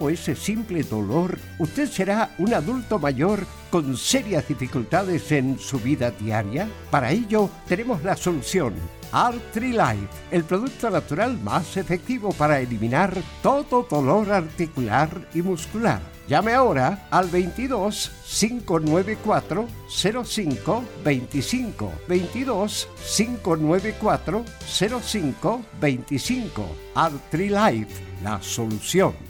tiempo ese simple dolor, usted será un adulto mayor con serias dificultades en su vida diaria. Para ello, tenemos la solución. Life, el producto natural más efectivo para eliminar todo dolor articular y muscular. Llame ahora al 22 594 05 25 22 594 05 25 Life, la solución.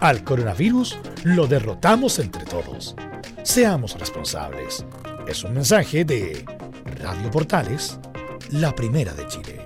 al coronavirus lo derrotamos entre todos. Seamos responsables. Es un mensaje de Radio Portales, la primera de Chile.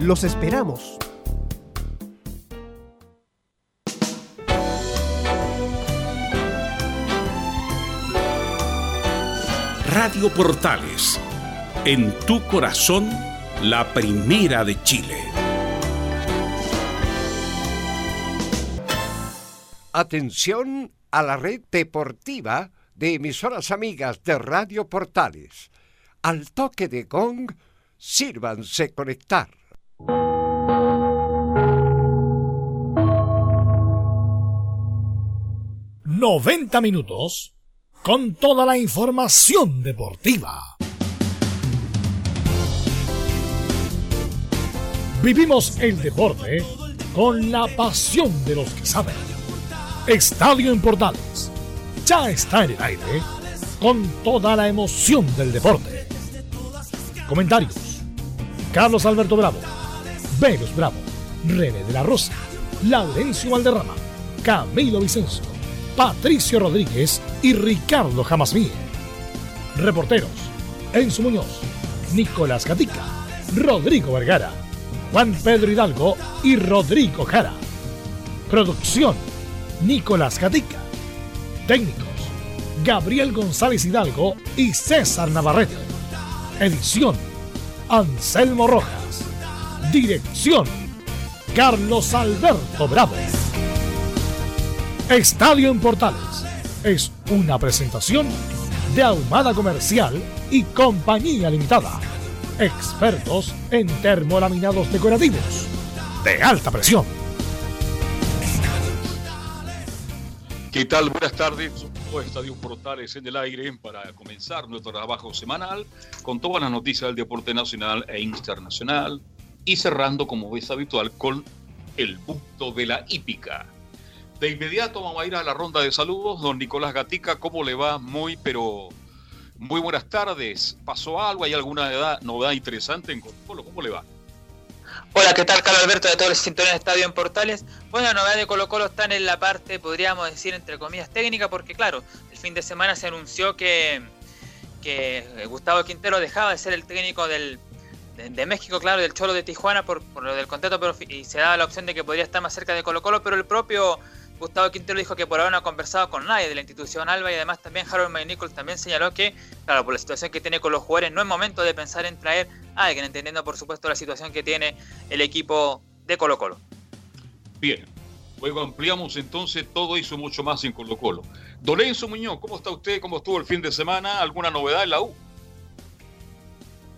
Los esperamos. Radio Portales, en tu corazón, la primera de Chile. Atención a la red deportiva de emisoras amigas de Radio Portales. Al toque de gong, sírvanse conectar. 90 minutos con toda la información deportiva. Vivimos el deporte con la pasión de los que saben. Estadio en Portales ya está en el aire con toda la emoción del deporte. Comentarios. Carlos Alberto Bravo, Venus Bravo, René de la Rosa, Laurencio Valderrama, Camilo Vicencio. Patricio Rodríguez y Ricardo Jamasmí. Reporteros, Enzo Muñoz, Nicolás Gatica, Rodrigo Vergara, Juan Pedro Hidalgo y Rodrigo Jara. Producción, Nicolás Gatica. Técnicos, Gabriel González Hidalgo y César Navarrete. Edición, Anselmo Rojas. Dirección, Carlos Alberto Bravo. Estadio en Portales es una presentación de Ahumada Comercial y Compañía Limitada. Expertos en termolaminados decorativos de alta presión. ¿Qué tal? Buenas tardes. Estadio Portales en el aire para comenzar nuestro trabajo semanal con todas las noticias del deporte nacional e internacional y cerrando como es habitual con el punto de la hípica De inmediato vamos a ir a la ronda de saludos. Don Nicolás Gatica, ¿cómo le va? Muy, pero muy buenas tardes. ¿Pasó algo? ¿Hay alguna edad, novedad interesante en Colo ¿Cómo le va? Hola, ¿qué tal? Carlos Alberto de todos los Sintonía de Estadio en Portales. Bueno, la novedad de Colo Colo están en la parte, podríamos decir, entre comillas, técnica, porque claro, el fin de semana se anunció que, que Gustavo Quintero dejaba de ser el técnico del, de, México, claro, del Cholo de Tijuana por, por lo del contrato, pero y se daba la opción de que podría estar más cerca de Colo Colo, pero el propio Gustavo Quintero dijo que por ahora no ha conversado con nadie de la institución Alba y además también Harold McNichols también señaló que, claro, por la situación que tiene con los jugadores, no es momento de pensar en traer a alguien, entendiendo por supuesto la situación que tiene el equipo de Colo Colo. Bien, luego ampliamos entonces todo eso mucho más en Colo Colo. Dolenzo Muñoz, ¿cómo está usted? ¿Cómo estuvo el fin de semana? ¿Alguna novedad en la U?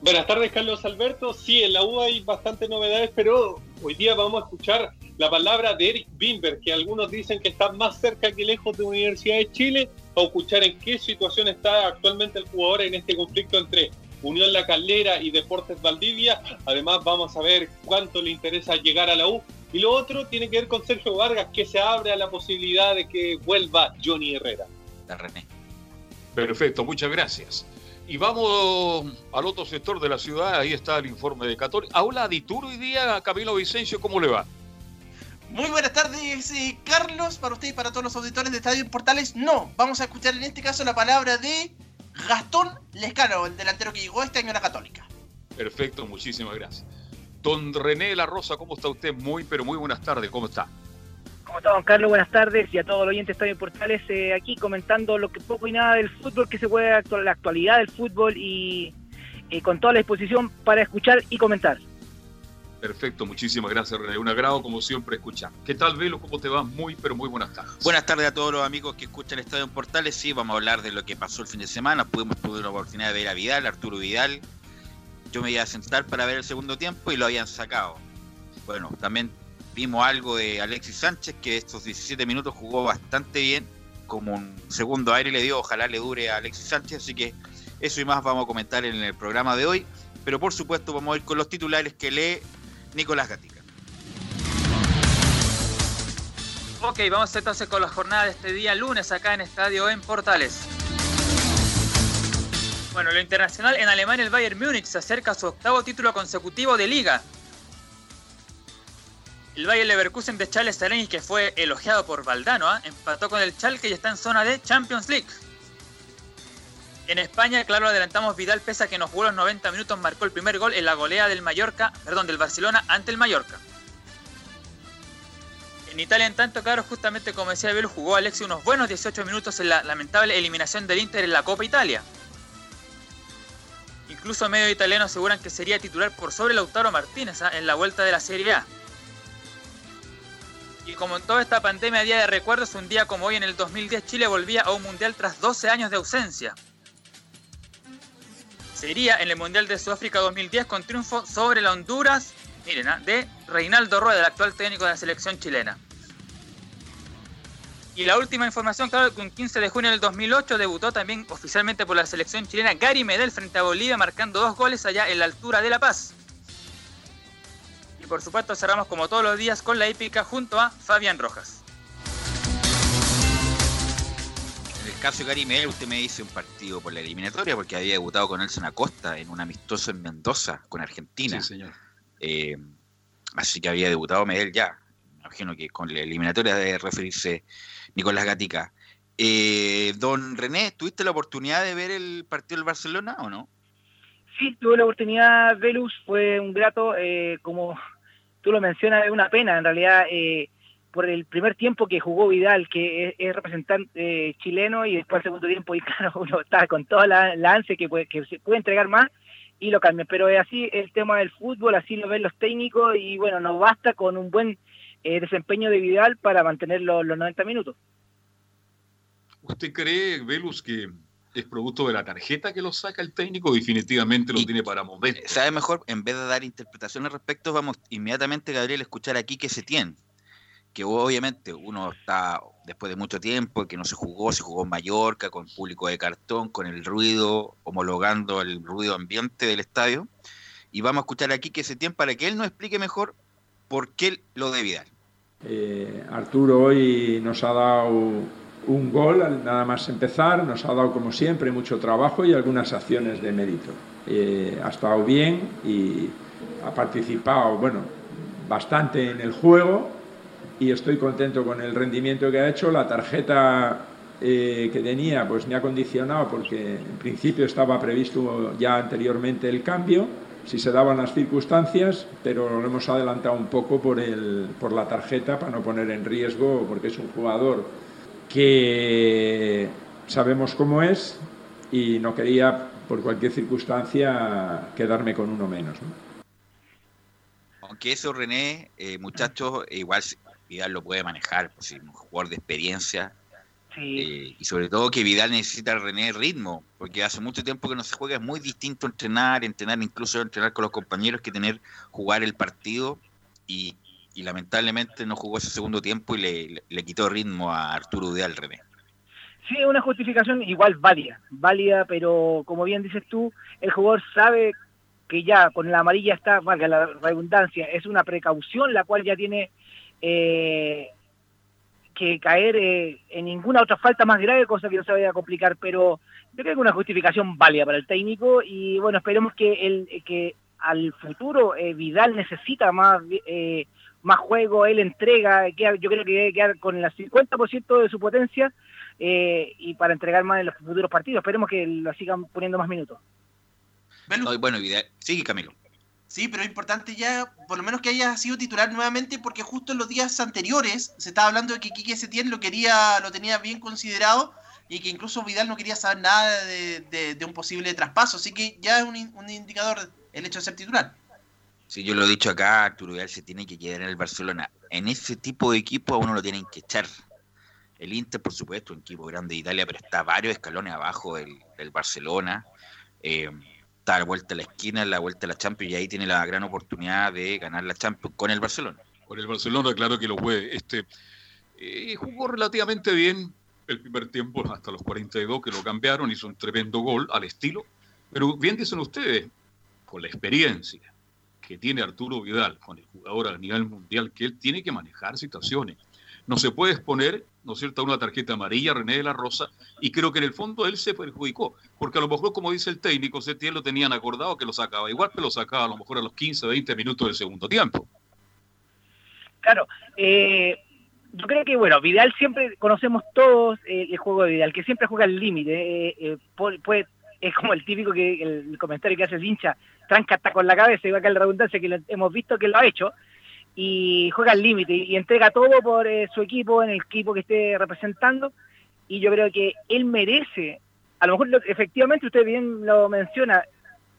Buenas tardes, Carlos Alberto. Sí, en la U hay bastantes novedades, pero hoy día vamos a escuchar la palabra de Eric Bimber, que algunos dicen que está más cerca que lejos de Universidad de Chile, a escuchar en qué situación está actualmente el jugador en este conflicto entre Unión La Calera y Deportes Valdivia. Además, vamos a ver cuánto le interesa llegar a la U. Y lo otro tiene que ver con Sergio Vargas, que se abre a la posibilidad de que vuelva Johnny Herrera. René. Perfecto, muchas gracias. Y vamos al otro sector de la ciudad, ahí está el informe de Católica. Aula Dituro hoy día, Camilo Vicencio, ¿cómo le va? Muy buenas tardes, eh, Carlos, para usted y para todos los auditores de Estadio Portales. No, vamos a escuchar en este caso la palabra de Gastón Lescano, el delantero que llegó este año a la Católica. Perfecto, muchísimas gracias. Don René La Rosa, ¿cómo está usted? Muy, pero muy buenas tardes, ¿cómo está? ¿Cómo está, don Carlos? Buenas tardes y a todos los oyentes de Estadio Portales eh, aquí comentando lo que poco y nada del fútbol que se puede, actuar, la actualidad del fútbol y eh, con toda la disposición para escuchar y comentar. Perfecto, muchísimas gracias René. Un agrado como siempre escuchar. ¿Qué tal Velo? ¿Cómo te va? Muy, pero muy buenas tardes. Buenas tardes a todos los amigos que escuchan Estadio en Portales. Sí, vamos a hablar de lo que pasó el fin de semana. Pudimos tuve la oportunidad de ver a Vidal, Arturo Vidal. Yo me iba a sentar para ver el segundo tiempo y lo habían sacado. Bueno, también vimos algo de Alexis Sánchez que estos 17 minutos jugó bastante bien. Como un segundo aire le dio, ojalá le dure a Alexis Sánchez. Así que eso y más vamos a comentar en el programa de hoy. Pero por supuesto vamos a ir con los titulares que lee Nicolás Gatica. Ok, vamos entonces con la jornada de este día lunes acá en Estadio en Portales. Bueno, lo internacional en Alemania, el Bayern Múnich se acerca a su octavo título consecutivo de liga. El Bayern Leverkusen de Charles Saleni, que fue elogiado por Valdano, ¿ah? empató con el Schalke y está en zona de Champions League. En España, claro, adelantamos Vidal, pese a que nos jugó los 90 minutos, marcó el primer gol en la golea del Mallorca, perdón, del Barcelona ante el Mallorca. En Italia, en tanto, claro, justamente como decía Abel, jugó Alexi unos buenos 18 minutos en la lamentable eliminación del Inter en la Copa Italia. Incluso medio italiano aseguran que sería titular por sobre Lautaro Martínez ¿ah? en la vuelta de la Serie A. Y como en toda esta pandemia día de recuerdos, un día como hoy en el 2010 Chile volvía a un mundial tras 12 años de ausencia sería en el Mundial de Sudáfrica 2010 con triunfo sobre la Honduras, miren, ¿ah? de Reinaldo Rueda, el actual técnico de la selección chilena. Y la última información, claro, que un 15 de junio del 2008 debutó también oficialmente por la selección chilena Gary Medel frente a Bolivia, marcando dos goles allá en la altura de La Paz. Y por supuesto cerramos como todos los días con la épica junto a Fabián Rojas. caso de Gary Medel, usted me dice un partido por la eliminatoria porque había debutado con Nelson Acosta en un amistoso en Mendoza con Argentina. Sí, señor. Eh, así que había debutado Medel ya. Me imagino que con la eliminatoria debe referirse Nicolás Gatica. Eh, don René, ¿tuviste la oportunidad de ver el partido del Barcelona o no? Sí, tuve la oportunidad, Velus, fue un grato, eh, como tú lo mencionas, es una pena, en realidad eh, por el primer tiempo que jugó Vidal, que es, representante eh, chileno, y después el segundo tiempo, y claro, uno está con toda la, la ansia que, puede, que se puede entregar más, y lo cambia. Pero es así el tema del fútbol, así lo ven los técnicos, y bueno, nos basta con un buen eh, desempeño de Vidal para mantener los, 90 minutos. ¿Usted cree, Velus, que es producto de la tarjeta que lo saca el técnico definitivamente lo tiene para mover. ¿Sabe mejor? En vez de dar interpretaciones al respecto, vamos inmediatamente, Gabriel, a escuchar aquí que se tiene que obviamente uno está después de mucho tiempo que no se jugó, se jugó en Mallorca con público de cartón, con el ruido, homologando el ruido ambiente del estadio. Y vamos a escuchar aquí que se tiene para que él nos explique mejor por qué lo de Vidal. Eh, Arturo hoy nos ha dado un gol nada más empezar, nos ha dado como siempre mucho trabajo y algunas acciones de mérito. Eh, ha estado bien y ha participado, bueno, bastante en el juego y estoy contento con el rendimiento que ha hecho. La tarjeta eh, que tenía pues me ha condicionado porque en principio estaba previsto ya anteriormente el cambio si se daban las circunstancias, pero lo hemos adelantado un poco por, el, por la tarjeta para no poner en riesgo, porque es un jugador que sabemos cómo es y no quería por cualquier circunstancia quedarme con uno menos. Aunque eso, René, eh, muchachos, igual Vidal lo puede manejar, pues, un jugador de experiencia. Eh, y sobre todo que Vidal necesita René ritmo, porque hace mucho tiempo que no se juega, es muy distinto entrenar, entrenar incluso entrenar con los compañeros que tener jugar el partido y, lamentablemente no jugó ese segundo tiempo y le, quitó ritmo a Arturo Vidal René. Sí, una justificación igual válida, válida, pero como bien dices tú, el jugador sabe que ya con la amarilla está, valga la redundancia, es una precaución la cual ya tiene eh, que caer eh, en ninguna otra falta más grave, cosa que no se vaya a complicar, pero yo creo que una justificación válida para el técnico y bueno, esperemos que el que al futuro eh, Vidal necesita más más juego, él entrega, yo creo que debe quedar con el 50% de su potencia y para entregar más en los futuros partidos. Esperemos que lo sigan poniendo más minutos. bueno, Vidal, sigue Camilo. Sí, pero es importante ya, por lo menos que haya sido titular nuevamente, porque justo en los días anteriores se estaba hablando de que Quique Setién lo quería, lo tenía bien considerado y que incluso Vidal no quería saber nada de, un posible traspaso, así que ya es un, indicador el hecho de ser titular. Sí, yo lo he dicho acá, Arturo se tiene que quedar en el Barcelona. En ese tipo de equipo a uno lo tienen que echar. El Inter, por supuesto, un equipo grande de Italia, pero está varios escalones abajo del, del Barcelona. Eh, está a la vuelta de la esquina, la vuelta de la Champions, y ahí tiene la gran oportunidad de ganar la Champions con el Barcelona. Con el Barcelona, claro que lo puede. Este, eh, jugó relativamente bien el primer tiempo, hasta los 42 que lo cambiaron, hizo un tremendo gol al estilo. Pero bien dicen ustedes, con la experiencia que tiene Arturo Vidal, con el jugador a nivel mundial, que él tiene que manejar situaciones. No se puede exponer ¿no es cierto?, una tarjeta amarilla, René de la Rosa, y creo que en el fondo él se perjudicó, porque a lo mejor, como dice el técnico, Setién lo tenían acordado que lo sacaba igual, pero lo sacaba a lo mejor a los 15, 20 minutos del segundo tiempo. Claro, eh, yo creo que, bueno, Vidal siempre conocemos todos eh, el juego de Vidal, que siempre juega al límite, eh, es como el típico que el, comentario que hace el hincha, tranca hasta con la cabeza, igual que la redundancia que hemos visto que lo ha hecho, y juega al límite y entrega todo por eh, su equipo, en el equipo que esté representando. Y yo creo que él merece, a lo mejor efectivamente usted bien lo menciona,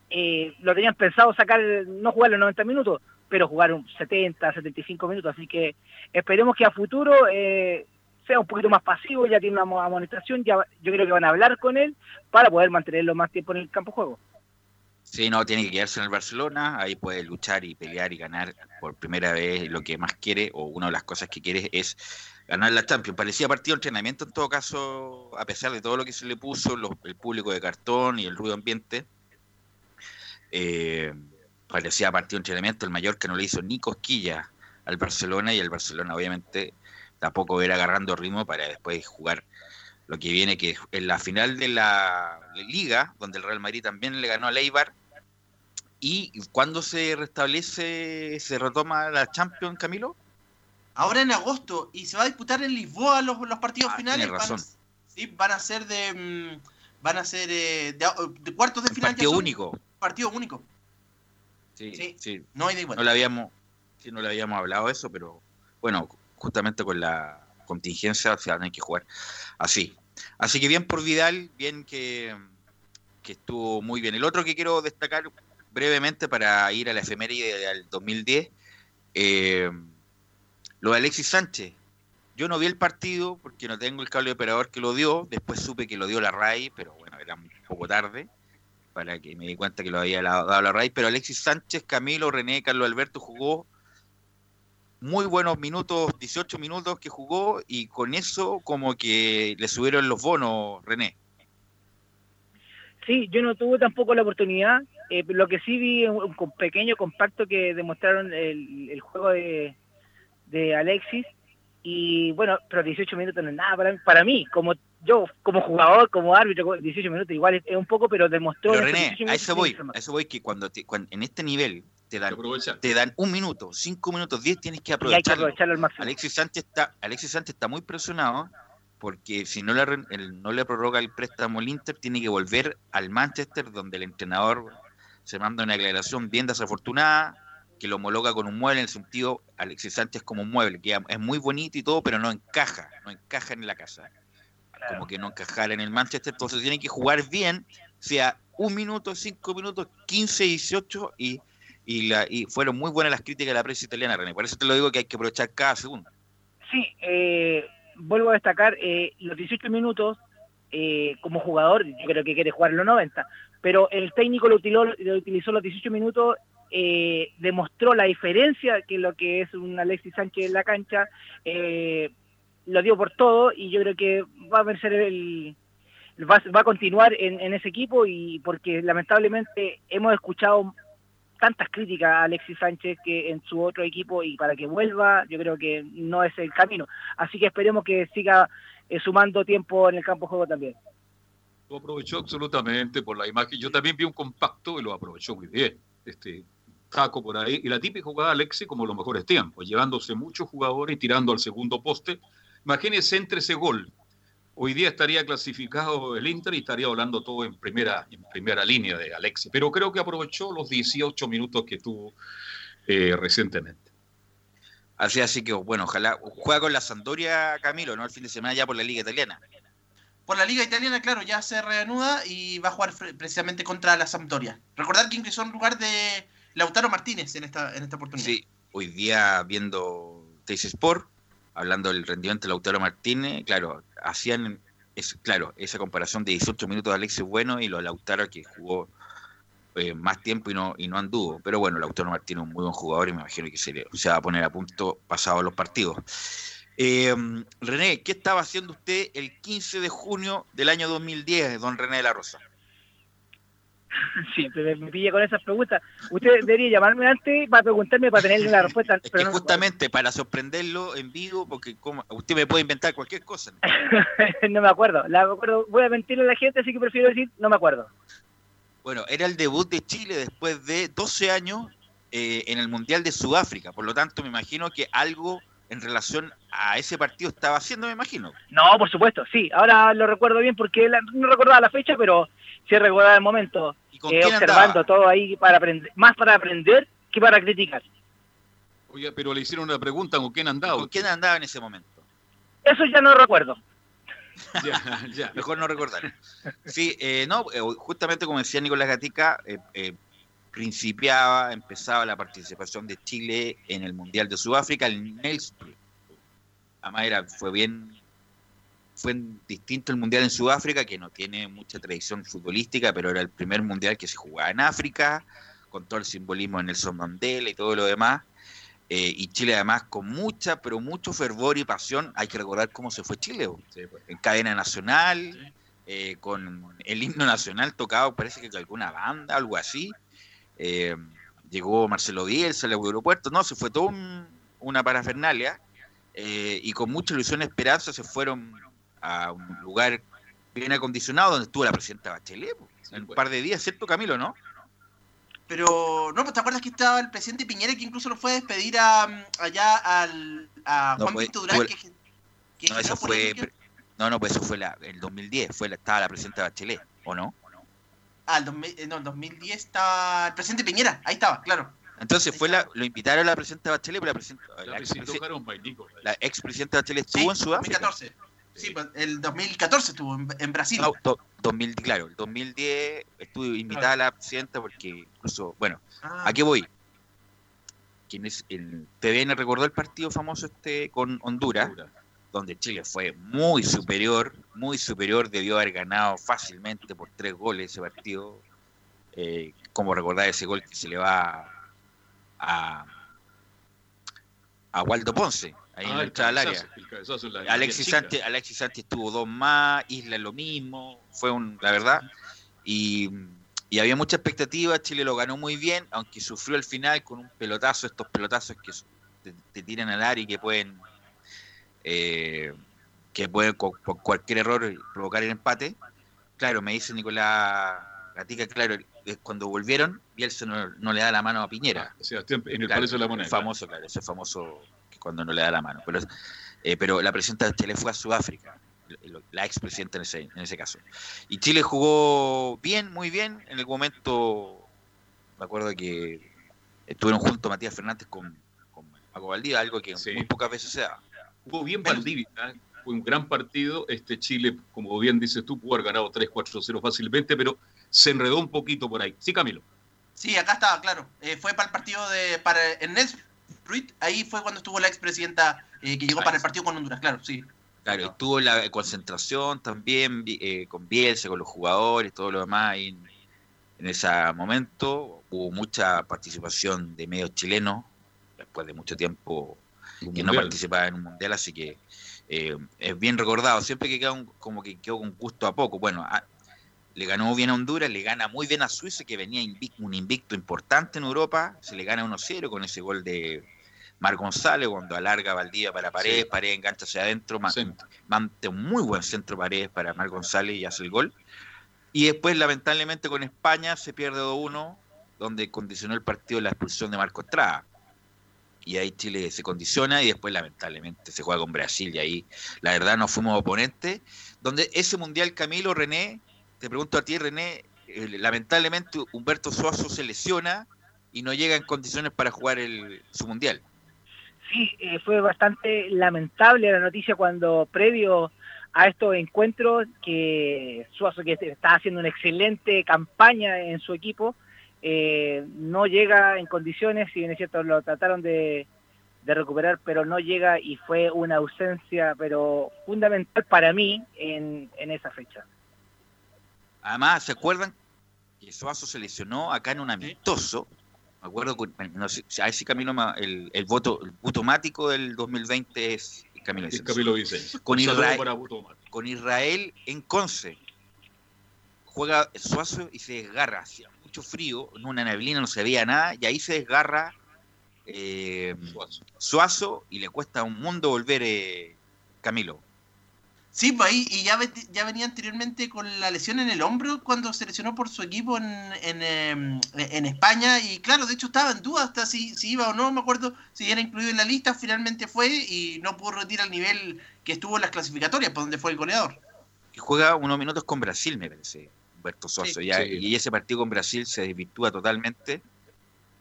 eh, lo tenían pensado sacar, no jugar los 90 minutos, pero jugar un 70, 75 minutos. Así que esperemos que a futuro eh, sea un poquito más pasivo, ya tiene una amonestación, ya yo creo que van a hablar con él para poder mantenerlo más tiempo en el campo de juego. Sí, no, tiene que quedarse en el Barcelona, ahí puede luchar y pelear y ganar por primera vez lo que más quiere, o una de las cosas que quiere es ganar la Champions. Parecía partido de entrenamiento en todo caso, a pesar de todo lo que se le puso, el público de cartón y el ruido ambiente. Eh, parecía partido de entrenamiento, el mayor que no le hizo ni cosquilla al Barcelona y el Barcelona obviamente tampoco era agarrando ritmo para después jugar lo que viene que en la final de la liga, donde el Real Madrid también le ganó a Leibar, y cuando se restablece, se retoma la Champions, Camilo. Ahora en agosto, y se va a disputar en Lisboa los, los partidos ah, finales. Razón. Van, a, sí, van a ser de, mm, van a ser eh, de, cuartos de final. Partido único. Partido único. Sí, sí. No hay de No le habíamos, sí, no le habíamos hablado de eso, pero bueno, justamente con la contingencia se van a que jugar así. Así que bien por Vidal, bien que, que estuvo muy bien. El otro que quiero destacar brevemente para ir a la efeméride del 2010, eh, lo de Alexis Sánchez. Yo no vi el partido porque no tengo el cable de operador que lo dio, después supe que lo dio la RAI, pero bueno, era un poco tarde para que me di cuenta que lo había dado la RAI, pero Alexis Sánchez, Camilo, René, Carlos Alberto jugó muy buenos minutos, 18 minutos que jugó y con eso como que le subieron los bonos, René. Sí, yo no tuve tampoco la oportunidad. Eh, lo que sí vi un, un pequeño compacto que demostraron el, juego de, de Alexis. Y bueno, pero 18 minutos no es nada para mí, para mí como yo, como jugador, como árbitro, 18 minutos igual es, un poco, pero demostró. Pero René, 18 a eso voy, a eso voy que cuando, te- en este nivel te dan, te dan un minuto, cinco minutos, diez, tienes que Y hay que aprovecharlo. aprovecharlo al máximo. Alexis Sánchez está, Alexis Sánchez está muy presionado porque si no le, el- no le prorroga el préstamo al Inter, tiene que volver al Manchester, donde el entrenador se manda una declaración bien desafortunada, que lo homologa con un mueble en el sentido, Alexis Sánchez como un mueble, que es muy bonito y todo, pero no encaja, no encaja en la casa. Como que no encajar en el Manchester, entonces tiene que jugar bien, sea un minuto, cinco minutos, 15, 18, y, y, la, y fueron muy buenas las críticas de la prensa italiana, René. Por eso te lo digo que hay que aprovechar cada segundo. Sí, eh, vuelvo a destacar eh, los 18 minutos eh, como jugador, yo creo que quiere jugar los 90, pero el técnico lo utilizó, lo utilizó los 18 minutos, eh, demostró la diferencia que lo que es un Alexis Sánchez en la cancha, eh, lo dio por todo y yo creo que va a ser el va, va a continuar en, en ese equipo y porque lamentablemente hemos escuchado tantas críticas a Alexis Sánchez que en su otro equipo y para que vuelva yo creo que no es el camino así que esperemos que siga eh, sumando tiempo en el campo de juego también Lo aprovechó absolutamente por la imagen. Yo también vi un compacto y lo aprovechó muy bien. Este taco por ahí. Y la típica jugada Alexi como los mejores tiempos, llevándose muchos jugadores y tirando al segundo poste. Imagínense entre ese gol. Hoy día estaría clasificado el Inter y estaría hablando todo en primera, en primera línea de Alexi. Pero creo que aprovechó los 18 minutos que tuvo eh, recientemente. Así, así que, bueno, ojalá juega con la Sampdoria Camilo, ¿no? El fin de semana ya por la Liga Italiana. Por la Liga Italiana, claro, ya se reanuda y va a jugar precisamente contra la Sampdoria. Recordar que ingresó en lugar de Lautaro Martínez en esta, en esta oportunidad. Sí, hoy día viendo Teis Sport, hablando del rendimiento de Lautaro Martínez, claro, hacían, es, claro, esa comparación de 18 minutos de Alexis Bueno y lo de Lautaro que jugó eh, más tiempo y no, y no anduvo. Pero bueno, Lautaro Martínez es un muy buen jugador y me imagino que se, le- se va a poner a punto pasados los partidos. Eh, René, ¿qué estaba haciendo usted el 15 de junio del año 2010, don René de la Rosa? siempre me, pilla con esas preguntas usted debería llamarme antes para preguntarme para tener la respuesta Es pero que no- justamente para sorprenderlo en vivo, porque como, usted me puede inventar cualquier cosa. no me acuerdo. La, acuerdo. Voy a mentirle a la gente, así que prefiero decir no me acuerdo. Bueno, era el debut de Chile después de 12 años eh, en el Mundial de Sudáfrica. Por lo tanto, me imagino que algo en relación a ese partido estaba haciendo, me imagino. No, por supuesto, sí. Ahora lo recuerdo bien porque la- no recordaba la fecha, pero sí recordaba el momento. con eh, quién observando andaba? todo ahí para aprender, más para aprender que para criticar. Oye, pero le hicieron una pregunta, ¿con quién andaba? ¿Con quién andaba en ese momento? Eso ya no recuerdo. Ya, ya. Mejor no recordar. Sí, eh, no, eh, justamente como decía Nicolás Gatica, eh, eh, principiaba, empezaba la participación de Chile en el Mundial de Sudáfrica, el Nelspruit. Además era, fue bien, fue distinto el Mundial en Sudáfrica, que no tiene mucha tradición futbolística, pero era el primer Mundial que se jugaba en África, con todo el simbolismo de Nelson Mandela y todo lo demás. Eh, y Chile además con mucha, pero mucho fervor y pasión, hay que recordar cómo se fue Chile, bo. en cadena nacional, eh, con el himno nacional tocado, parece que con alguna banda, algo así. Eh, llegó Marcelo Bielsa al aeropuerto, no, se fue todo un- una parafernalia, eh, y con mucha ilusión y esperanza se fueron a un lugar bien acondicionado donde estuvo la presidenta Bachelet, en un par de días, ¿cierto Camilo, no? Pero, no, pues te acuerdas que estaba el presidente Piñera que incluso lo fue a despedir a, mm, allá al, a No, Juan pues, Pinto Durán, fue- que, que No, eso fue. No, no, pues eso fue la, el 2010, fue la, estaba la presidenta Bachelet, ¿o no? Ah, el 2000, eh, no, el 2010 estaba el presidente Piñera, ahí estaba, claro. Entonces fue la, lo invitaron a la presidenta Bachelet, pero la, presidenta, la, la ex presidenta Bachelet estuvo en Sudáfrica. 2014. Sí, pues, el 2014 estuvo en, en Brasil. No, do- 2000, claro, el 2010 estuve invitada a la presidenta porque incluso, bueno, Ah. ¿a qué voy? Quien es el TVN recordó el partido famoso este con Honduras, donde Chile fue muy superior, muy superior, debió haber ganado fácilmente por tres goles ese partido. Eh, como recordar ese gol que se le va a, a Waldo Ponce, ahí en Ah, el al área. la- Alexis. Sánchez, Alexis Sánchez tuvo dos más, Isla lo mismo, fue un, la verdad, y, y había mucha expectativa, Chile lo ganó muy bien, aunque sufrió al final con un pelotazo, estos pelotazos que te, te tiran al área y que pueden eh, que pueden con, por cualquier error provocar el empate. Claro, me dice Nicolás Gatica, claro, eh, cuando volvieron, Bielsa no, no le da la mano a Piñera. O sea, en el Claro, Palacio de la Moneda. Famoso, claro, ese famoso cuando no le da la mano. Pero, eh, pero la presidenta de Chile fue a Sudáfrica, la expresidenta en ese, en ese caso. Y Chile jugó bien, muy bien. En algún momento, me acuerdo que estuvieron juntos Matías Fernández con, con Paco Valdivia, algo que muy pocas veces se da. Jugó bien Valdivia, ¿eh? fue un gran partido. Este Chile, como bien dices tú, pudo haber ganado 3-4-0 fácilmente, pero se enredó un poquito por ahí. Sí, Camilo. Sí, acá estaba, claro. Eh, fue para el partido de para Ernest Ruiz, ahí fue cuando estuvo la expresidenta eh, que llegó para el partido con Honduras, claro, sí. Claro, estuvo la concentración también eh, con Bielsa, con los jugadores, todo lo demás. en, en ese momento hubo mucha participación de medios chilenos, después de mucho tiempo que no participaba en un mundial, así que eh, es bien recordado. Siempre que queda un- como que quedó con gusto a poco. Bueno, a- le ganó bien a Honduras, le gana muy bien a Suiza, que venía un invicto importante en Europa, se le gana 1-0 con ese gol de Mar González cuando alarga Valdivia para Paredes, Sí. Paredes engancha hacia adentro, mante un muy buen centro Paredes para Mar González y hace el gol. Y después, lamentablemente, con España se pierde 2-1, donde condicionó el partido la expulsión de Marco Estrada. Y ahí Chile se condiciona y después, lamentablemente, se juega con Brasil. Y ahí, la verdad, no fuimos oponentes. Donde ese mundial, Camilo, René, te pregunto a ti, René, eh, lamentablemente Humberto Suazo se lesiona y no llega en condiciones para jugar el, su mundial. Sí, eh, fue bastante lamentable la noticia cuando previo a estos encuentros que Suazo, que está haciendo una excelente campaña en su equipo, eh, no llega en condiciones, si bien es cierto lo trataron de, de recuperar, pero no llega y fue una ausencia, pero fundamental para mí en, en esa fecha. Además, ¿se acuerdan que Suazo se lesionó acá en un amistoso? Me acuerdo, que- no sé, a si Camilo, el, el voto el automático del 2020 es Camilo Vicencio. Camilo Vicencio. Con Israel, con Israel en Conce. Juega Suazo y se desgarra. Hacía mucho frío, en una neblina no se veía nada, y ahí se desgarra eh, Suazo y le cuesta un mundo volver eh, Camilo. Sí, pues ahí, y ya, ya venía anteriormente con la lesión en el hombro cuando se lesionó por su equipo en, en, em, en España. Y claro, de hecho estaba en duda hasta si, si iba o no, me acuerdo si era incluido en la lista. Finalmente fue y no pudo retirar al nivel que estuvo en las clasificatorias, por donde fue el goleador. que juega unos minutos con Brasil, me parece, Humberto Suazo. Sí. ya, Sí. Y ese partido con Brasil se desvirtúa totalmente.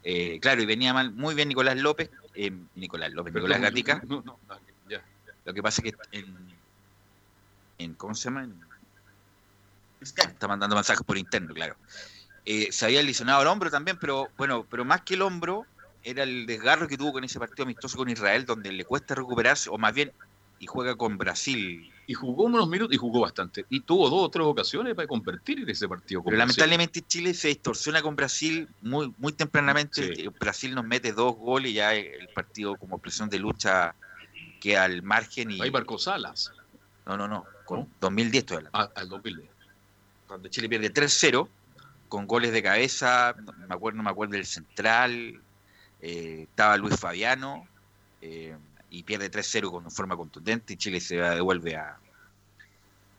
Eh, claro, y venía mal, muy bien Nicolás López, eh, Nicolás López, Nicolás Gatica. no, no, no, ya. Lo que pasa es que en, en ¿cómo se llama? En- está mandando mensajes por interno, claro. Eh, se había lesionado el hombro también, pero bueno, pero más que el hombro, era el desgarro que tuvo con ese partido amistoso con Israel, donde le cuesta recuperarse, o más bien, y juega con Brasil. Y jugó unos minutos y jugó bastante. Y tuvo dos o tres ocasiones para convertir en ese partido. con Pero Brasil. lamentablemente Chile se distorsiona con Brasil muy muy tempranamente. Eh, Brasil nos mete dos goles y ya el partido como presión de lucha queda al margen. Y... Ahí marcó Salas. No, no, no. Con 2010 estoy hablando. Ah, al 2010. Cuando Chile pierde 3-0, con goles de cabeza, no me acuerdo, no me acuerdo del central, eh, estaba Luis Fabiano, eh, y pierde 3-0 con forma contundente y Chile se devuelve a,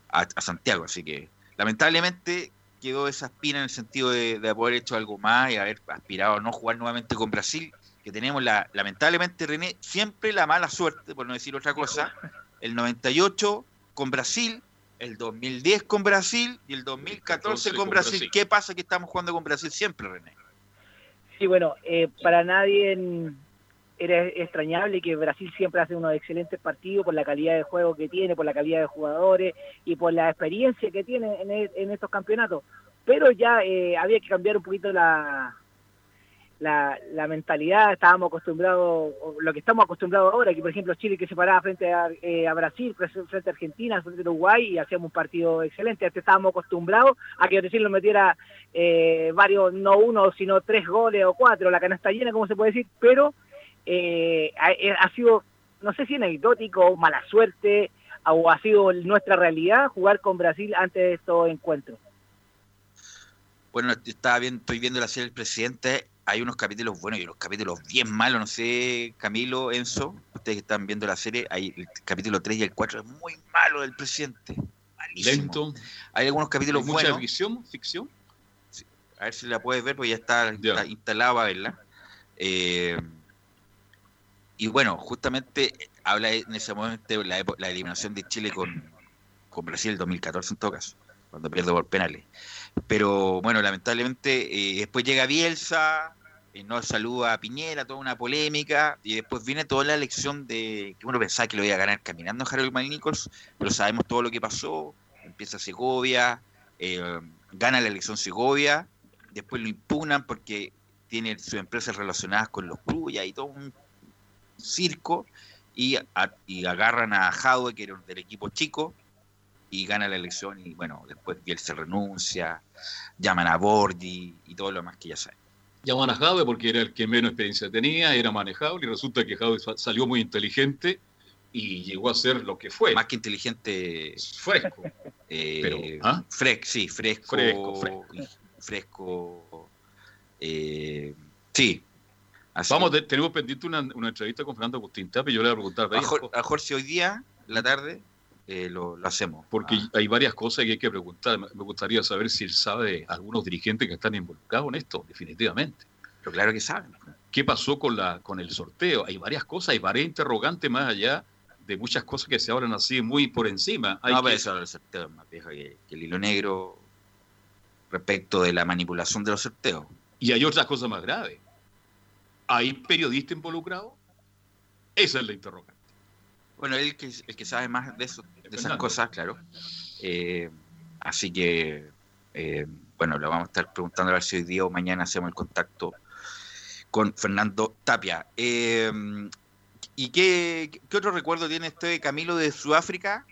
a, a Santiago. Así que lamentablemente quedó esa espina en el sentido de, de haber hecho algo más y haber aspirado a no jugar nuevamente con Brasil, que tenemos la, lamentablemente, René, siempre la mala suerte, por no decir otra cosa, el 98 con Brasil, el 2010 con Brasil y el 2014 con, con Brasil. Brasil. ¿Qué pasa que estamos jugando con Brasil siempre, René? Sí, bueno, eh, para nadie en- era extrañable que Brasil siempre hace unos excelentes partidos por la calidad de juego que tiene, por la calidad de jugadores y por la experiencia que tiene en, e- en estos campeonatos. Pero ya eh, había que cambiar un poquito la, la, la mentalidad, estábamos acostumbrados, lo que estamos acostumbrados ahora, que por ejemplo Chile que se paraba frente a, eh, a Brasil, frente a Argentina, frente a Uruguay y hacíamos un partido excelente. Antes estábamos acostumbrados a que Brasil nos metiera eh, varios, no uno, sino tres goles o cuatro, la canasta llena, como se puede decir, pero eh, ha, eh, ha sido, no sé si anecdótico, mala suerte, o ha sido nuestra realidad jugar con Brasil antes de estos encuentros. Bueno, estaba viendo, estoy viendo la serie del presidente. Hay unos capítulos buenos y unos capítulos bien malos, no sé, Camilo, Enzo, ustedes que están viendo la serie, hay el capítulo 3 y el 4 es muy malo del presidente. Malísimo. Lento. Hay algunos capítulos ¿Hay mucha buenos. ficción? ¿Ficción? A ver si la puedes ver, porque ya está, está instalada verla. Eh, y bueno, justamente habla en ese momento la, la eliminación de Chile con, con Brasil el 2014 en todo caso, cuando pierde por penales. Pero bueno, lamentablemente eh, después llega Bielsa, eh, no saluda a Piñera, toda una polémica, y después viene toda la elección de que uno pensaba que lo iba a ganar caminando Harold Nichols, pero sabemos todo lo que pasó, empieza Segovia, eh, gana la elección Segovia, después lo impugnan porque tiene sus empresas relacionadas con los Brulla y todo un circo, y, agarran a Jadwe, que era del equipo chico, y gana la elección, y bueno, después Bielsa renuncia, llaman a Bordi y todo lo más que ya saben. Llaman a Jadwe porque era el que menos experiencia tenía, era manejable y resulta que sa- salió muy inteligente y llegó a ser lo que fue. Más que inteligente. Fresco. Eh, Pero, ¿ah? frec- sí, fresco. Fresco, fresco. fresco, eh, sí. Así Vamos, te- tenemos pendiente una, una entrevista con Fernando Agustín Tape. Yo le voy a preguntar a, Jorge hoy día, la tarde, eh, lo, lo hacemos. porque hay varias cosas que hay que preguntar. Me gustaría saber si él sabe algunos dirigentes que están involucrados en esto, definitivamente. Pero claro que saben. ¿Qué pasó con, la, con el sorteo? Hay varias cosas, hay varias interrogantes más allá de muchas cosas que se hablan así muy por encima. Hay no, que- pero eso el sorteo es más viejo que, que el hilo negro respecto de la manipulación de los sorteos. Y hay otras cosas más graves. ¿Hay periodistas involucrados? Esa es la interrogante. Bueno, él que, el que sabe más de, eso, de esas cosas, claro. Eh, así que, eh, bueno, le vamos a estar preguntando a ver si hoy día o mañana hacemos el contacto con Fernando Tapia. Eh, ¿Y qué, qué otro recuerdo tiene este Camilo de Sudáfrica?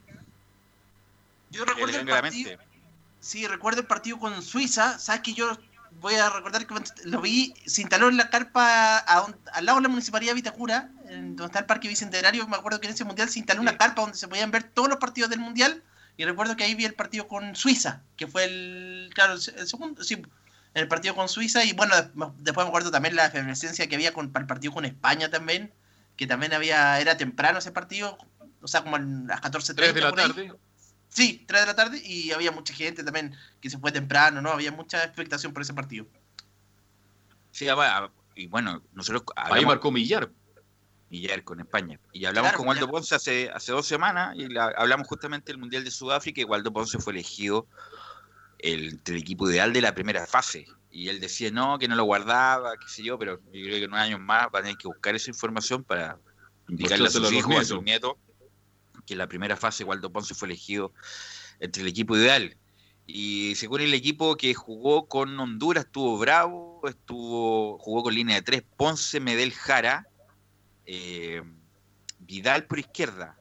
Yo recuerdo el la partido. Sí, recuerdo el partido con Suiza. Sabes que yo voy a recordar que lo vi, se instaló en la carpa a un- al lado de la municipalidad de Vitacura, en donde está el Parque Bicentenario. Me acuerdo que en ese mundial se instaló una carpa donde se podían ver todos los partidos del mundial. Y recuerdo que ahí vi el partido con Suiza, que fue el, claro, el, se- el segundo, sí, el partido con Suiza. Y bueno, de- después me acuerdo también la efervescencia que había con, para el partido con España también, que también había, era temprano ese partido, o sea, como a las 14.30. Tres de la tarde. Sí, 3 de la tarde y había mucha gente también que se fue temprano, ¿no? Había mucha expectación por ese partido. Sí, ah, y bueno, nosotros Ahí marcó Millar. Millar con España. Y hablamos Claro, con Waldo. Ponce hace, hace dos semanas y la- hablamos justamente del Mundial de Sudáfrica y Waldo Ponce fue elegido el, el equipo ideal de la primera fase. Y él decía no, que no lo guardaba, qué sé yo, pero yo creo que en unos años más van a tener que buscar esa información para indicarle a sus hijos, a sus nietos, que en la primera fase Waldo Ponce fue elegido entre el equipo ideal. Y según el equipo que jugó con Honduras, estuvo Bravo, estuvo jugó con línea de tres, Ponce, Medel, Jara, eh, Vidal por izquierda,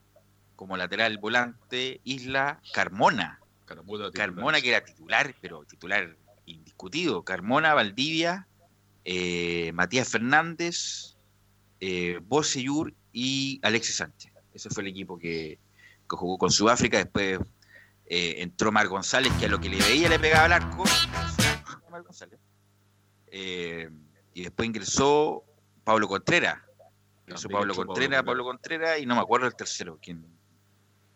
como lateral volante, Isla, Carmona. Carmona, que era titular, pero titular indiscutido. Carmona, Valdivia, eh, Matías Fernández, eh, Boseyur y Alexis Sánchez. Ese fue el equipo que, que jugó con Sudáfrica. Después eh, entró Mar González, que a lo que le veía le pegaba al arco. Mar González. Eh, y después ingresó Pablo Contreras. Ingresó Pablo Contreras. Pablo Contreras, y no me acuerdo el tercero, quién,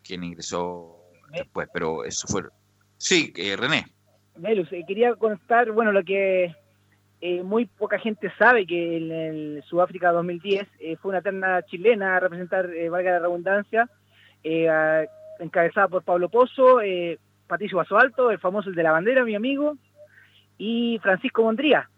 quién ingresó después, pero eso fue. Sí, eh, René. Melus, eh, quería contar, bueno, lo que eh, muy poca gente sabe, que en el Sudáfrica 2010 eh, fue una terna chilena a representar, eh, valga la redundancia, eh, encabezada por Pablo Pozo, eh, Patricio Basoalto, el famoso el de la bandera, mi amigo, y Francisco Mondría.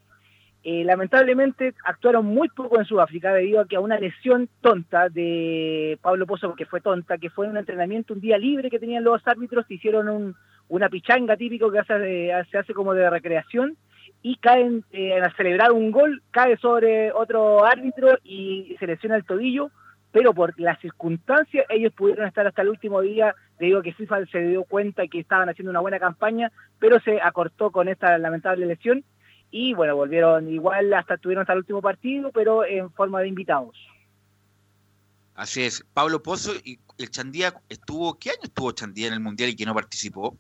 Eh, lamentablemente actuaron muy poco en Sudáfrica debido a que a una lesión tonta de Pablo Pozo, que fue tonta, que fue un entrenamiento un día libre que tenían los árbitros, hicieron un, una pichanga típico que hace se hace como de recreación y caen eh, al celebrar un gol, cae sobre otro árbitro y se lesiona el tobillo, pero por las circunstancias ellos pudieron estar hasta el último día, debido a que FIFA se dio cuenta que estaban haciendo una buena campaña, pero se acortó con esta lamentable lesión y bueno, volvieron igual hasta estuvieron hasta el último partido, pero en forma de invitados. Así es. Pablo Pozo y el Chandía estuvo. ¿Qué año estuvo Chandía en el Mundial y que no participó?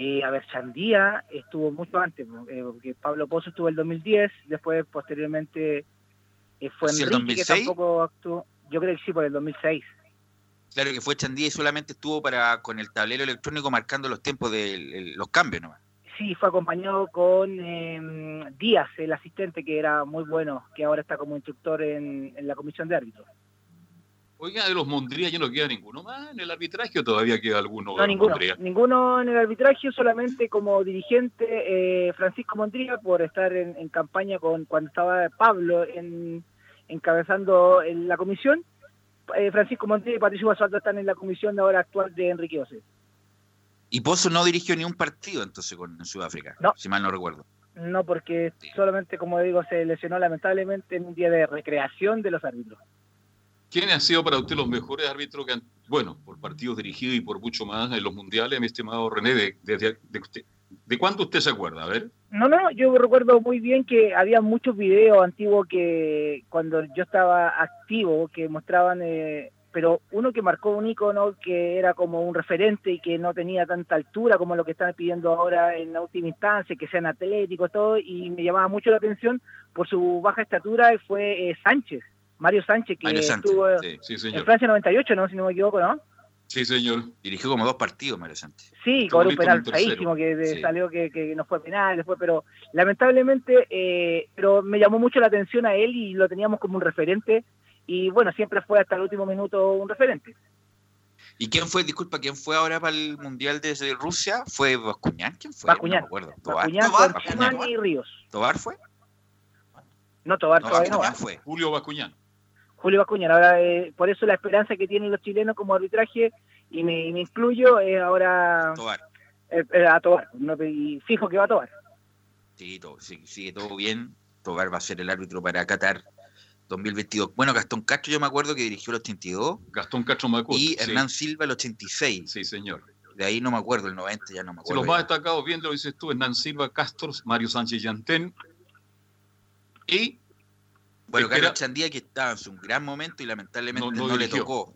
Eh, a ver, Chandía estuvo mucho antes, eh, porque Pablo Pozo estuvo en el 2010, después posteriormente eh, fue ¿Sí, el Enrique, que 2006? tampoco actuó, yo creo que sí, por el 2006. Claro que fue Chandía y solamente estuvo para con el tablero electrónico marcando los tiempos de el- los cambios nomás. Sí, fue acompañado con eh, Díaz, el asistente, que era muy bueno, que ahora está como instructor en, en la comisión de árbitros. Oiga, de los Mondría ya no queda ninguno más en el arbitraje o todavía queda alguno de No, los ninguno. Mondría? Ninguno en el arbitraje, solamente como dirigente eh, Francisco Mondría por estar en, en campaña con cuando estaba Pablo en, encabezando en la comisión. Eh, Francisco Mondría y Patricio Basualdo están en la comisión ahora actual de Enrique Ose. Y Pozo no dirigió ni un partido entonces con en Sudáfrica, si mal no recuerdo. No, porque solamente, como digo, se lesionó lamentablemente en un día de recreación de los árbitros. ¿Quiénes han sido para usted los mejores árbitros que han, bueno, por partidos dirigidos y por mucho más en los mundiales, mi estimado René, de, de, de usted? ¿De cuándo usted se acuerda? A ver. No, no, yo recuerdo muy bien que había muchos videos antiguos que cuando yo estaba activo que mostraban, eh, pero uno que marcó un icono que era como un referente y que no tenía tanta altura como lo que están pidiendo ahora en la última instancia, que sean atléticos, todo, y me llamaba mucho la atención por su baja estatura, fue eh, Sánchez, Mario Sánchez, que Mario Sánchez, estuvo sí, sí, en. Francia 98, ¿no? Si no me equivoco, ¿no? Sí, señor. Dirigió como dos partidos, Mario Sánchez. Sí, Estuvo con un penal feísimo que de- Sí. salió que, que no fue penal después, pero lamentablemente, eh, pero me llamó mucho la atención a él y lo teníamos como un referente y bueno, siempre fue hasta el último minuto un referente. ¿Y quién fue, disculpa, quién fue ahora para el Mundial de Rusia? ¿Fue Bascuñán? ¿Quién fue? Bascuñán. No me acuerdo. ¿Tobar? Bascuñán, y Ríos. ¿Tobar fue? No, Tobar No, todavía no Bascuñán va. fue. Julio Bascuñán. Julio Bascuñán. Ahora, eh, por eso la esperanza que tienen los chilenos como arbitraje, y me, y me incluyo, es ahora Tobar. eh, eh, a Tobar. No, y fijo que va a Tobar. Sí, todo, sí, sigue todo bien. Tobar va a ser el árbitro para Qatar 2022. Bueno, Gastón Castro yo me acuerdo que dirigió el 82. Gastón Castro Macut. Y sí. Hernán Silva el 86. Sí, señor. De ahí no me acuerdo, el 90 ya no me Si acuerdo. los más destacados, bien lo dices tú, Hernán Silva, Castros, Mario Sánchez Yantén. Y Bueno, Es que Carlos era- Chandía que estaba en su gran momento y lamentablemente No- no, no le tocó.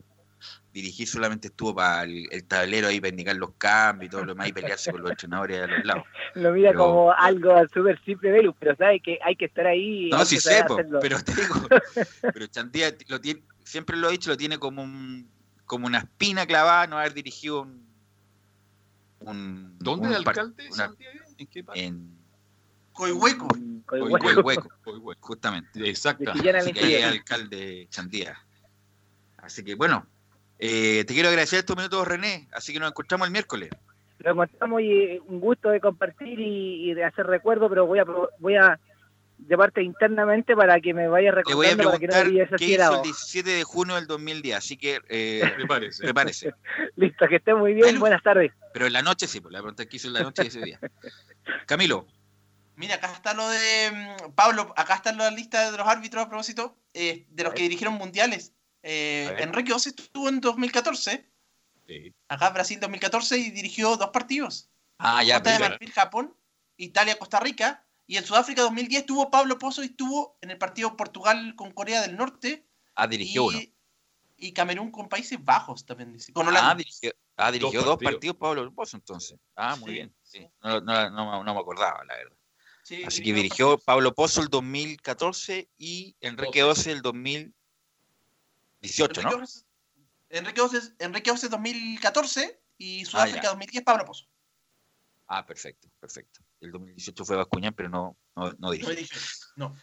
Dirigir solamente estuvo para el, el tablero ahí para indicar los cambios y todo lo demás y pelearse con los entrenadores a los lados. Lo mira Pero- como algo súper simple, Velus, pero sabe que hay que estar ahí. No, sí que saber sé, po, hacerlo. pero te digo, pero Chandía lo tiene, siempre lo he dicho, lo tiene como un como una espina clavada no haber dirigido un, un ¿Dónde un es par- alcalde? una- Santiago? ¿En qué parte? en Coihueco. Coihueco, justamente. Exacto. De Así que ahí es alcalde Chandía. Así que bueno, eh, te quiero agradecer estos minutos, René. Así que nos encontramos el miércoles. Lo encontramos y eh, un gusto de compartir y, y de hacer recuerdo, pero voy a voy a llevarte internamente para que me vayas Te voy a recordando para que no preguntar qué hizo el helado. 17 de junio del 2010. Así que eh, prepárese. prepárese. Listo, que esté muy bien, buenas tardes. Pero en la noche sí, pues la pregunta qué hizo en la noche de ese día. Camilo. Mira, acá está lo de mm, Pablo, acá está la lista de los árbitros a propósito, eh, de los que dirigieron mundiales. Eh. Enrique Ose estuvo en 2014, acá en Brasil 2014, y dirigió dos partidos. Ah, ya, Costa de Marfil, Japón, Italia, Costa Rica, y en Sudáfrica 2010 estuvo Pablo Pozo y estuvo en el partido Portugal con Corea del Norte Ah, dirigió uno. y, y Camerún con Países Bajos también. dice, Con Ah, dirigió, ah, dirigió Dos dos, partidos. partidos Pablo Pozo entonces. Ah, muy Sí. bien. Sí. No, no- no- no me acordaba, la verdad. Sí, Así que dirigió dos dirigió Pablo Pozo el 2014 y Enrique Ose el 2018, Enrique ¿no? Ose- Enrique Ose, Enrique Ose 2014 y Sudáfrica Ah, ya. 2010 Pablo Pozo. Ah, perfecto, perfecto. El 2018 fue Bascuñán, pero no, no, no No dirigió. dirigió, no.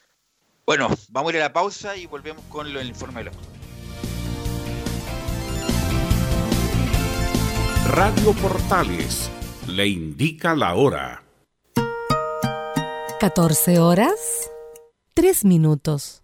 Bueno, vamos a ir a la pausa y volvemos con lo- el informe de los Radio Portales le indica la hora. 14 horas, 3 minutos.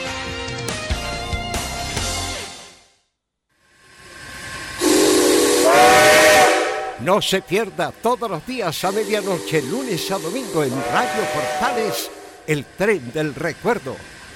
No se pierda todos los días a medianoche, lunes a domingo en Radio Portales, el tren del recuerdo.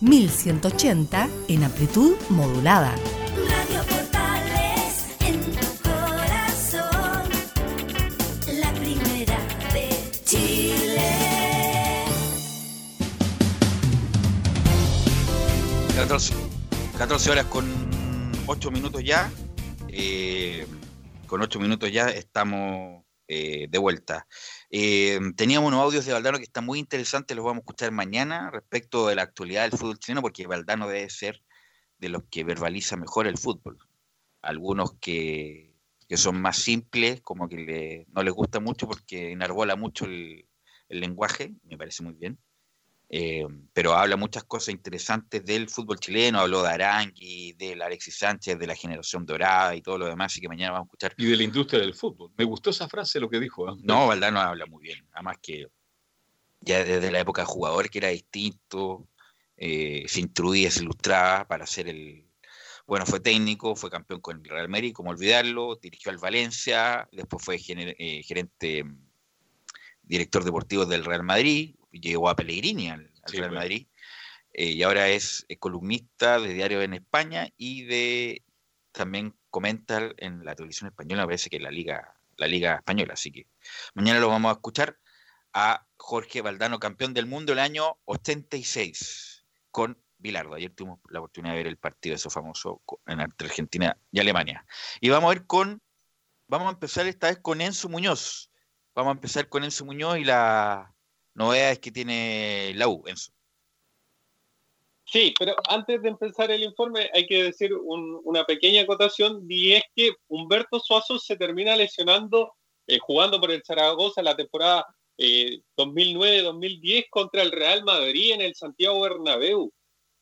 1180 en amplitud modulada. Radio Portales en tu corazón, la primera de Chile. 14, 14 horas con 8 minutos ya. Eh, con 8 minutos ya estamos eh, de vuelta. Eh, teníamos unos audios de Valdano que están muy interesantes, los vamos a escuchar mañana respecto de la actualidad del fútbol chileno, porque Valdano debe ser de los que verbaliza mejor el fútbol. Algunos que, son más simples, como que le- no les gusta mucho porque enarbola mucho el lenguaje, me parece muy bien. Eh, pero habla muchas cosas interesantes del fútbol chileno, habló de Arangui, del Alexis Sánchez, de la generación dorada y todo lo demás, así que mañana vamos a escuchar. Y de la industria del fútbol. Me gustó esa frase, lo que dijo. ¿eh? No, Valdano habla muy bien. Además que ya desde la época de jugador que era distinto, eh, se instruía, se ilustraba para ser el... Bueno, fue técnico, fue campeón con el Real Madrid, como olvidarlo, dirigió al Valencia, después fue eh, gerente, mm, director deportivo del Real Madrid, llegó a Pellegrini al, al Real Madrid, eh, y ahora es, columnista de diario en España y de también comenta en la televisión española, me parece que la liga, la liga española, así que mañana lo vamos a escuchar a Jorge Valdano, campeón del mundo el año 86 con Bilardo. Ayer tuvimos la oportunidad de ver el partido eso famoso en- entre Argentina y Alemania. Y vamos a ver con, vamos a empezar esta vez con Enzo Muñoz. Vamos a empezar con Enzo Muñoz y la novedad es que tiene la U, Enzo. Sí, pero antes de empezar el informe hay que decir un- una pequeña acotación y es que Humberto Suazo se termina lesionando eh, jugando por el Zaragoza la temporada eh, 2009-2010 contra el Real Madrid en el Santiago Bernabéu,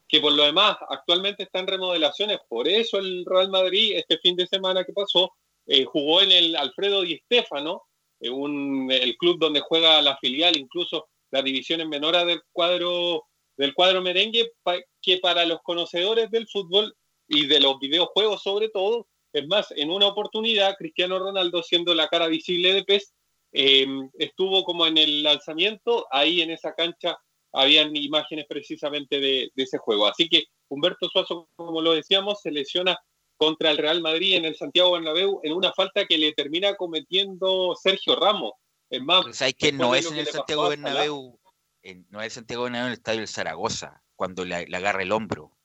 que por lo demás actualmente está en remodelaciones, por eso el Real Madrid este fin de semana que pasó eh, jugó en el Alfredo Di Stéfano, un- el club donde juega la filial, incluso las divisiones menores del cuadro del cuadro merengue, que para los conocedores del fútbol y de los videojuegos sobre todo, es más, en una oportunidad, Cristiano Ronaldo, siendo la cara visible de PES, eh, estuvo como en el lanzamiento, ahí en esa cancha habían imágenes precisamente de, de ese juego. Así que Humberto Suazo, como lo decíamos, se lesiona contra el Real Madrid en el Santiago Bernabéu en una falta que le termina cometiendo Sergio Ramos. Es más, ¿Sabes que después no es en que el Santiago Bernabéu? en- no es Santiago Bernabéu en el estadio del Zaragoza, cuando le, le agarra el hombro.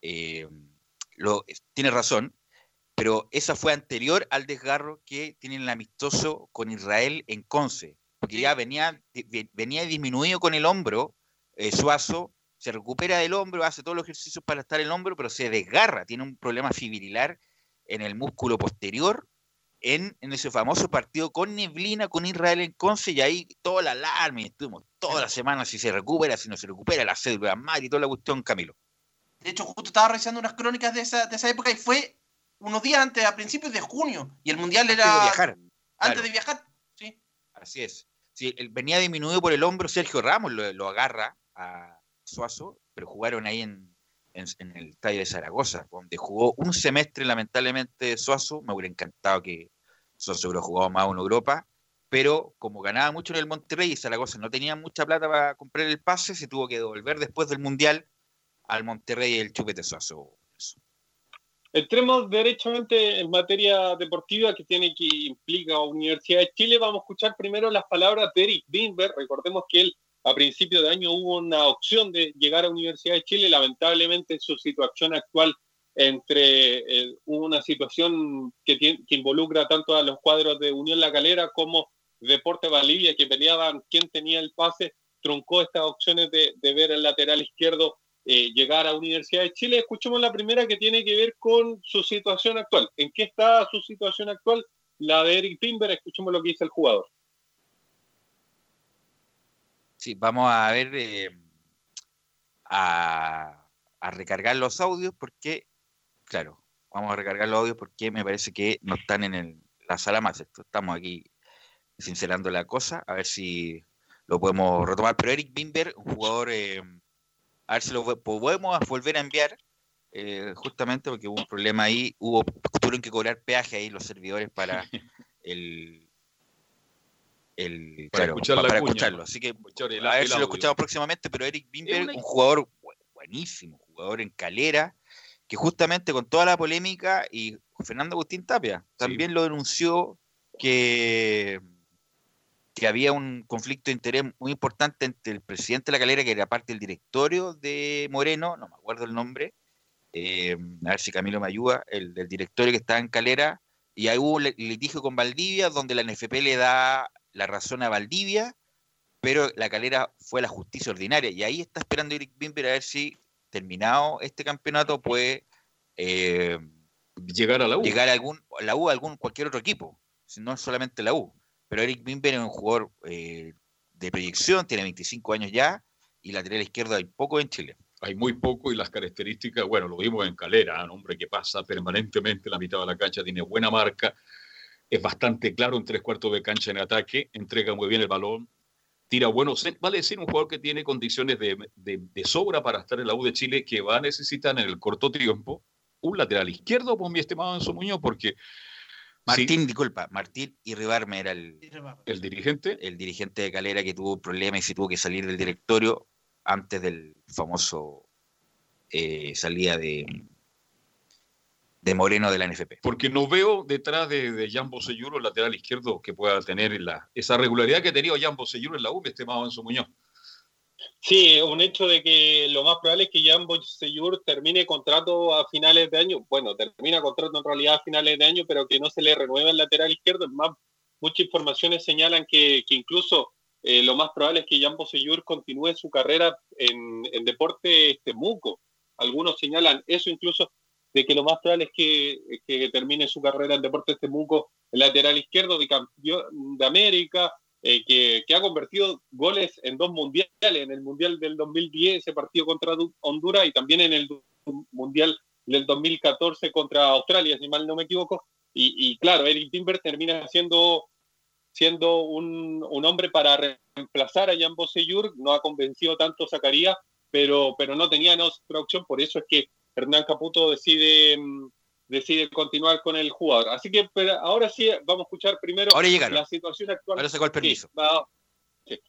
Eh, lo, tiene razón, pero esa fue anterior al desgarro que tiene el amistoso con Israel en Conce, porque ya venía, venía disminuido con el hombro, eh, Suazo, se recupera del hombro, hace todos los ejercicios para estar el hombro, pero se desgarra, tiene un problema fibrilar en el músculo posterior en, en ese famoso partido con Neblina, con Israel en Conce, y ahí toda la alarma, y estuvimos toda la semana si se recupera, si no se recupera, la cédula madre y toda la cuestión, Camilo. De hecho, justo estaba revisando unas crónicas de esa, de esa época y fue unos días antes, a principios de junio. Y el mundial Antes era. de viajar. Antes claro. de viajar. Así es. Sí, él venía disminuido por el hombro, Sergio Ramos lo, lo agarra a Suazo, pero jugaron ahí en, el estadio de Zaragoza, donde jugó un semestre, lamentablemente, Suazo. Me hubiera encantado que Suazo hubiera jugado más en Europa, pero como ganaba mucho en el Monterrey y Zaragoza no tenía mucha plata para comprar el pase, se tuvo que devolver después del Mundial al Monterrey el chupete Suazo. Entremos derechamente en materia deportiva que tiene que implica Universidad de Chile. Vamos a escuchar primero las palabras de Eric Binberg. Recordemos que él a principio de año hubo una opción de llegar a Universidad de Chile. Lamentablemente su situación actual entre eh, una situación que, involucra tanto a los cuadros de Unión La Calera como Deporte Valdivia que peleaban quién tenía el pase, truncó estas opciones de, ver el lateral izquierdo eh, llegar a Universidad de Chile. Escuchemos la primera que tiene que ver con su situación actual. ¿En qué está su situación actual? La de Eric Timber. Escuchemos lo que dice el jugador. Sí, vamos a ver, eh, a, a recargar los audios porque, claro, vamos a recargar los audios porque me parece que no están en el- la sala más. Esto, estamos aquí sincerando la cosa, a ver si lo podemos retomar. Pero Eric Bimber, un jugador, eh, a ver si lo podemos volver a enviar, eh, justamente porque hubo un problema ahí, hubo, tuvieron que cobrar peaje ahí los servidores para el... el Para claro, escuchar pa- la para cuña. escucharlo. Así que Escuchar el- a ver si lo escuchamos próximamente, pero Eric Bimber, una- un jugador bu- buenísimo, jugador en calera, que justamente con toda la polémica, y Fernando Agustín Tapia también lo denunció que, que había un conflicto de interés muy importante entre el presidente de la calera, que era parte del directorio de Moreno, no me acuerdo el nombre, eh, a ver si Camilo me ayuda, el del directorio que estaba en calera, y ahí hubo litigio con Valdivia, donde la NFP le da la razón a Valdivia, pero la calera fue a la justicia ordinaria y ahí está esperando Eric Bimber a ver si terminado este campeonato puede eh, llegar a la U. llegar a algún la U a algún cualquier otro equipo no solamente la U. Pero Eric Bimber es un jugador eh, de proyección tiene 25 años ya y lateral izquierdo hay poco en Chile hay muy poco y las características, bueno, lo vimos en Calera, un hombre que pasa permanentemente la mitad de la cancha, tiene buena marca, es bastante claro en tres cuartos de cancha en ataque, entrega muy bien el balón, tira buenos, cen- vale decir un jugador que tiene condiciones de, de- de sobra para estar en la U de Chile, que va a necesitar en el corto tiempo un lateral izquierdo, pues mi estimado Enzo Muñoz, porque Martín, disculpa, Martín Irribarme era el, el dirigente. El dirigente de Calera que tuvo problemas y se tuvo que salir del directorio antes del famoso eh, salida de, de Moreno de la NFP. Porque no veo detrás de, de Jan Boselluro, el lateral izquierdo, que pueda tener la, esa regularidad que ha tenido Jan Boselluro en la U, mi estimado Enzo Muñoz. Sí, un hecho de que lo más probable es que Jan Boyseyur termine contrato a finales de año. Bueno, termina contrato en realidad a finales de año, pero que no se le renueva el lateral izquierdo. Es más, muchas informaciones señalan que, que incluso eh, lo más probable es que Jan Bosellur continúe su carrera en, en deporte Temuco. Algunos señalan eso incluso de que lo más probable es que, termine su carrera en Deportes Temuco, el lateral izquierdo de campeón de América, eh, que, ha convertido goles en dos mundiales, en el Mundial del 2010, ese partido contra Du- Honduras, y también en el Mundial del 2014 contra Australia, si mal no me equivoco. Y, y claro, Eric Timber termina siendo, siendo un, un hombre para reemplazar a Jan Bosellur, no ha convencido tanto Zacarías, pero, pero no tenían otra opción, por eso es que Hernán Caputo decide, mm, decide continuar con el jugador. Así que pero ahora sí, vamos a escuchar primero Ahora llegaron. la situación actual. Ahora sacó el permiso. Sí, va- sí.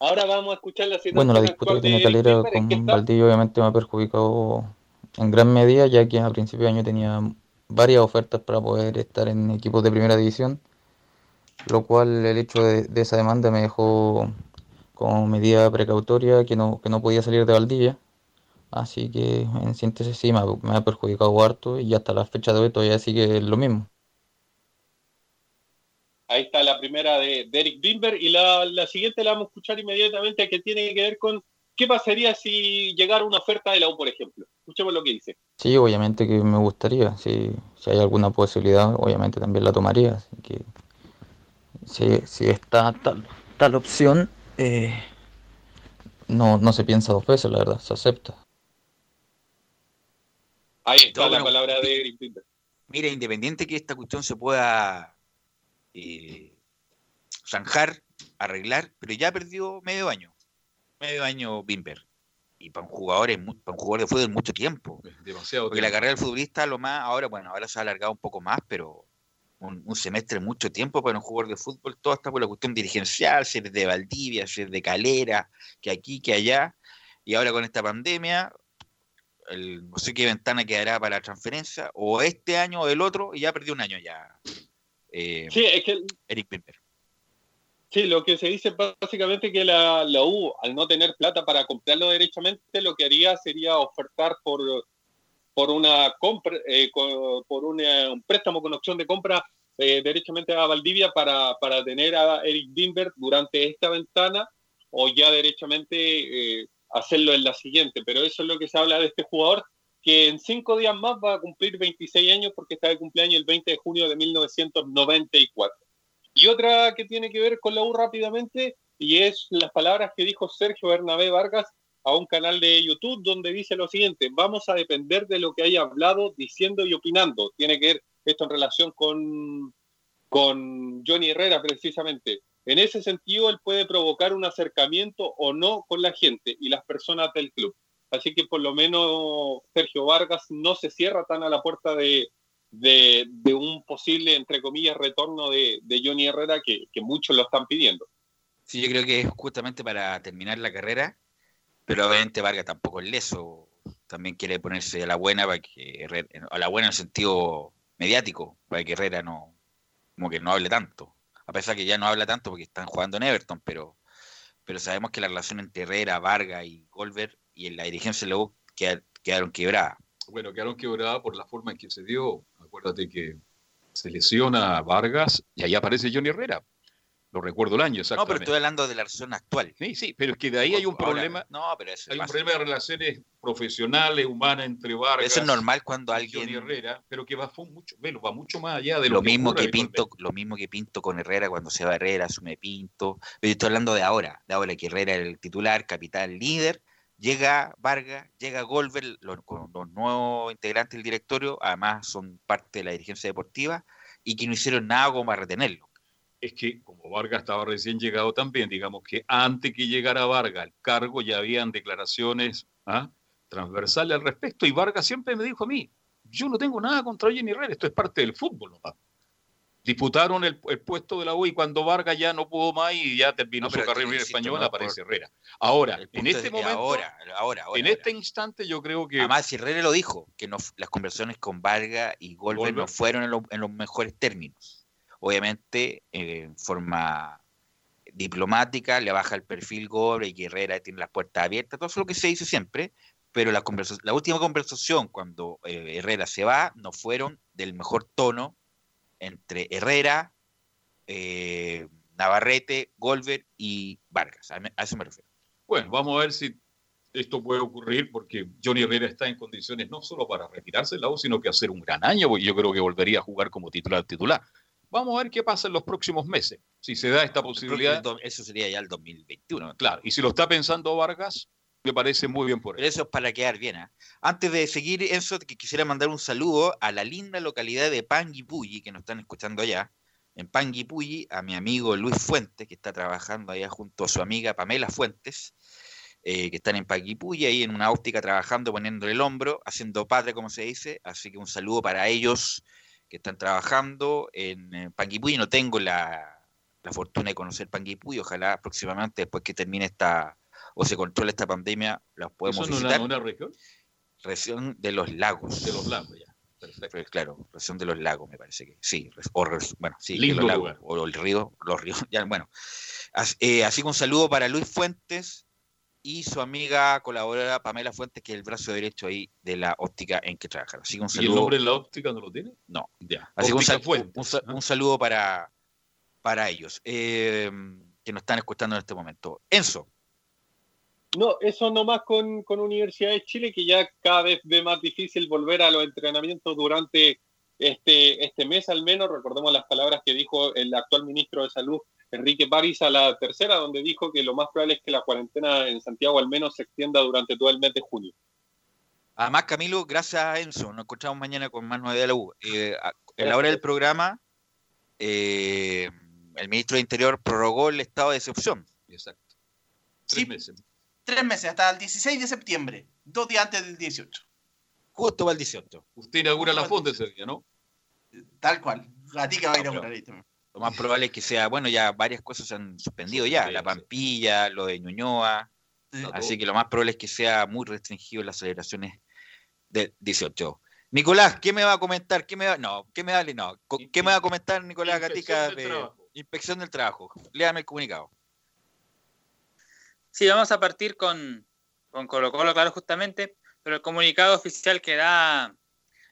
Ahora vamos a escuchar la situación Bueno, la disputa que Eric Calera Timber, es con que Valdivia obviamente me ha perjudicado en gran medida, ya que a principio de año tenía varias ofertas para poder estar en equipos de primera división, lo cual el hecho de, de esa demanda me dejó como medida precautoria que no, que no podía salir de Valdivia. Así que en síntesis sí me ha, me ha perjudicado harto y hasta la fecha de hoy todavía sigue lo mismo. Ahí está la primera de, de Eric Bimber y la, la siguiente la vamos a escuchar inmediatamente que tiene que ver con qué pasaría si llegara una oferta de la U, por ejemplo. Escuchemos lo que dice. Sí, obviamente que me gustaría, si, si hay alguna posibilidad, obviamente también la tomaría. Así que si, si está tal, tal opción, eh, no, no se piensa dos veces, la verdad, se acepta. Ahí está No, la bueno, palabra de Bimber. Mira, independiente que esta cuestión se pueda eh, zanjar, arreglar, pero ya perdió medio año. Medio año Bimber. Y para un jugador, es para un jugador de fútbol es mucho tiempo. Demasiado Porque la carrera del futbolista, lo más, ahora, bueno, ahora se ha alargado un poco más, pero un, un semestre es mucho tiempo para un jugador de fútbol. Todo está por la cuestión dirigencial, si eres de Valdivia, si eres de Calera, que aquí, que allá. Y ahora con esta pandemia, el- no sé qué ventana quedará para la transferencia, o este año o el otro, y ya perdió un año ya. eh, Sí, es que Eric Bimber. Sí, lo que se dice básicamente que la, la U, al no tener plata para comprarlo derechamente, lo que haría sería ofertar por, por una compra, eh, por una- un préstamo con opción de compra eh, a Valdivia para, para tener a Eric Bimber durante esta ventana o ya derechamente eh, hacerlo en la siguiente. Pero eso es lo que se habla de este jugador, que en cinco días más va a cumplir 26 años porque está de cumpleaños el 20 de junio de 1994. Y otra que tiene que ver con la U rápidamente, y es las palabras que dijo Sergio Bernabé Vargas a un canal de YouTube donde dice lo siguiente, vamos a depender de lo que haya hablado, diciendo y opinando. Tiene que ver esto en relación con, con Johnny Herrera precisamente. En ese sentido, él puede provocar un acercamiento o no con la gente y las personas del club. Así que por lo menos Sergio Vargas no se cierra tan a la puerta de, de, un posible, entre comillas, retorno de, de Johnny Herrera que, que muchos lo están pidiendo. Sí, yo creo que es justamente para terminar la carrera, pero obviamente Vargas tampoco es leso. También quiere ponerse a la buena para que a la buena en el sentido mediático, para que Herrera no, como que no hable tanto. A pesar que ya no habla tanto porque están jugando en Everton, pero, pero sabemos que la relación entre Herrera, Vargas y Goldberg y en la dirigencia luego quedaron quebradas. Bueno, quedaron quebradas por la forma en que se dio. Acuérdate que se lesiona a Vargas y ahí aparece Johnny Herrera. Lo recuerdo el año, No, exactamente. pero estoy hablando de la relación actual. Sí, sí, pero es que de ahí hay un Ahora, problema. no, pero eso hay un problema de relaciones profesionales, humanas entre Vargas Eso es normal cuando alguien Herrera, pero que va, mucho, bueno, va mucho más allá de lo, lo mismo que Pinto, lo mismo que Pinto con Herrera cuando se va Herrera, asume Pinto. Pero yo estoy hablando de ahora, de ahora que Herrera era el titular, capitán, líder. Llega Vargas, llega Goldberg, los, los nuevos integrantes del directorio, además son parte de la dirigencia deportiva, y que no hicieron nada como para retenerlo. Es que como Vargas estaba recién llegado también, digamos que antes que llegara Vargas al cargo ya habían declaraciones ¿ah? transversales al respecto y Vargas siempre me dijo a mí, yo no tengo nada contra Jenny Herrera, esto es parte del fútbol nomás. Disputaron el, el puesto de la U y cuando Vargas ya no pudo más y ya terminó No, su carrera española, no, aparece por- Herrera. Ahora, en este es momento, ahora, ahora, ahora, en este instante yo creo que... Además, si Herrera lo dijo, que no, las conversaciones con Vargas y Goldberg no fueron en, lo- en los mejores términos. Obviamente, eh, en forma diplomática, le baja el perfil Goldberg y que Herrera tiene las puertas abiertas, todo eso es lo que se dice siempre, pero la, la última conversación cuando eh, Herrera se va no fueron del mejor tono entre Herrera, eh, Navarrete, Golver y Vargas. A eso me refiero. Bueno, vamos a ver si esto puede ocurrir porque Johnny Herrera está en condiciones no solo para retirarse del lado, sino que hacer un gran año, porque yo creo que volvería a jugar como titular titular. Vamos a ver qué pasa en los próximos meses, si se da esta posibilidad. Eso sería ya el 2021. Claro, y si lo está pensando Vargas, me parece muy bien por Pero él. eso es para quedar bien. ¿ah? Antes de seguir, Enzo, que quisiera mandar un saludo a la linda localidad de Panguipulli, que nos están escuchando allá. En Panguipulli, a mi amigo Luis Fuentes, que está trabajando allá junto a su amiga Pamela Fuentes, eh, que están en Panguipulli, ahí en una óptica trabajando, poniéndole el hombro, haciendo patria, como se dice. Así que un saludo para ellos que están trabajando en Panguipulli. No tengo la, la fortuna de conocer Panguipulli. Ojalá próximamente, después que termine esta o se controle esta pandemia, los podemos ¿Eso no visitar. una, una región? Región de los lagos. De los lagos, ya. Perfecto. Claro, región de los lagos, me parece que sí. O, bueno, sí, Lindo los lagos, lugar. o el río, los ríos. Ya, bueno, As- eh, así que un saludo para Luis Fuentes y su amiga colaboradora Pamela Fuentes, que es el brazo derecho ahí de la óptica en que trabajan. Así que un ¿Y saludo. el nombre de la óptica no lo tiene? No. Ya. Así que un, Óptica sal- Fuentes, un sa- un saludo para, para ellos eh, que nos están escuchando en este momento. Enzo. No, eso nomás con, con Universidad de Chile, que ya cada vez ve más difícil volver a los entrenamientos durante este, este mes al menos. Recordemos las palabras que dijo el actual ministro de Salud, Enrique París, a la tercera, donde dijo que lo más probable es que la cuarentena en Santiago al menos se extienda durante todo el mes de junio. Además, Camilo, gracias a Enzo, nos encontramos mañana con más novedades de la U. Eh, en la hora del programa, eh, el ministro de Interior prorrogó el estado de excepción. Exacto. Sí, meses. Tres meses, hasta el 16 de septiembre, dos días antes del 18. Justo va el 18. Usted inaugura la fonda ese día, ¿no? Tal cual. Gatica va a inaugurar ahí también. Lo más probable es que sea, bueno, ya varias cosas se han suspendido ya, la Pampilla, lo de Ñuñoa, así que lo más probable es que sea muy restringido las celebraciones del 18. Nicolás, ¿qué me va a comentar? ¿Qué me va, no, ¿qué me va, no, ¿qué me va a comentar Nicolás Gatica de trabajo. inspección del trabajo? Léame el comunicado. Sí, vamos a partir con, con Colo Colo, claro, justamente, pero el comunicado oficial que da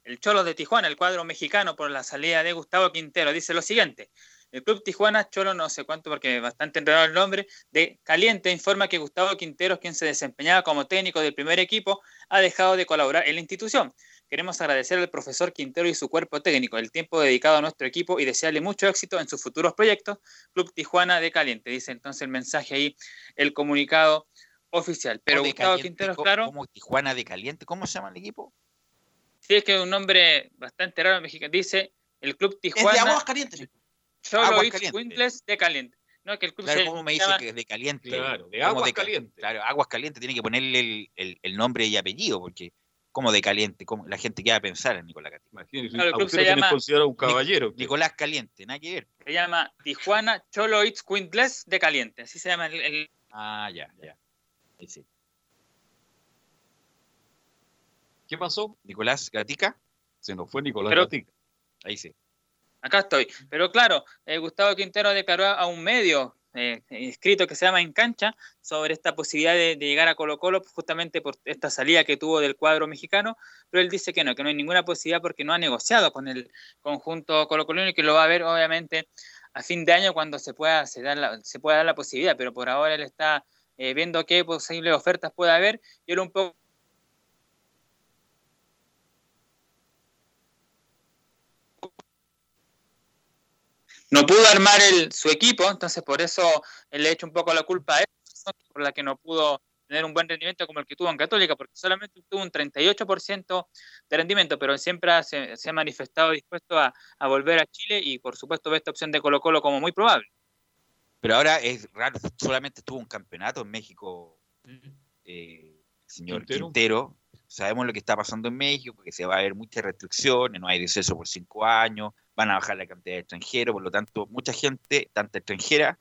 el Cholo de Tijuana, el cuadro mexicano, por la salida de Gustavo Quintero, dice lo siguiente. El Club Tijuana, Cholo no sé cuánto porque es bastante enredado el nombre, de Caliente informa que Gustavo Quintero, quien se desempeñaba como técnico del primer equipo, ha dejado de colaborar en la institución. Queremos agradecer al profesor Quintero y su cuerpo técnico el tiempo dedicado a nuestro equipo y desearle mucho éxito en sus futuros proyectos. Club Tijuana de Caliente, dice entonces el mensaje ahí, el comunicado oficial. Pero ¿Cómo de Gustavo caliente? Quintero, ¿Cómo- claro, ¿Cómo Tijuana de Caliente? ¿Cómo se llama el equipo? sí es que es un nombre bastante raro mexicano. Dice el Club Es de Tijuana aguas calientes. Windless de Caliente. No, que el club Claro, se ¿cómo me llama- dice que de caliente? Claro, de ¿Cómo aguas ca- calientes. Claro, aguas calientes, tiene que ponerle el, el- el nombre y apellido, porque como de caliente, como la gente queda a pensar en Nicolás. Imagínese, Claro, el club se llama- considerado un caballero. usted. Nicolás Caliente, nada que ver. se llama Tijuana Cholo It's de Caliente. Así se llama el, el- Ah, ya, ya. ¿Qué pasó? Nicolás Gatica, Se nos fue Nicolás Pero- Gatica. ahí sí. Acá estoy. Pero claro, eh, Gustavo Quintero declaró a un medio eh, escrito que se llama En Cancha sobre esta posibilidad de, de llegar a Colo Colo justamente por esta salida que tuvo del cuadro mexicano, pero él dice que no, que no hay ninguna posibilidad porque no ha negociado con el conjunto Colo Colino y que lo va a ver obviamente a fin de año cuando se pueda, se dar la, se pueda dar la posibilidad, pero por ahora él está eh, viendo qué posibles ofertas puede haber y él un poco no pudo armar el, su equipo, entonces por eso le echa un poco la culpa a él, por la que no pudo tener un buen rendimiento como el que tuvo en Católica, porque solamente tuvo un 38% de rendimiento, pero siempre se, se ha manifestado dispuesto a, a volver a Chile y por supuesto ve esta opción de Colo Colo como muy probable. Pero ahora es raro, solamente estuvo un campeonato en México, eh, señor Quintero. Quintero. Sabemos lo que está pasando en México, que se va a haber muchas restricciones, no hay deceso por cinco años, van a bajar la cantidad de extranjeros, por lo tanto, mucha gente, tanto extranjera,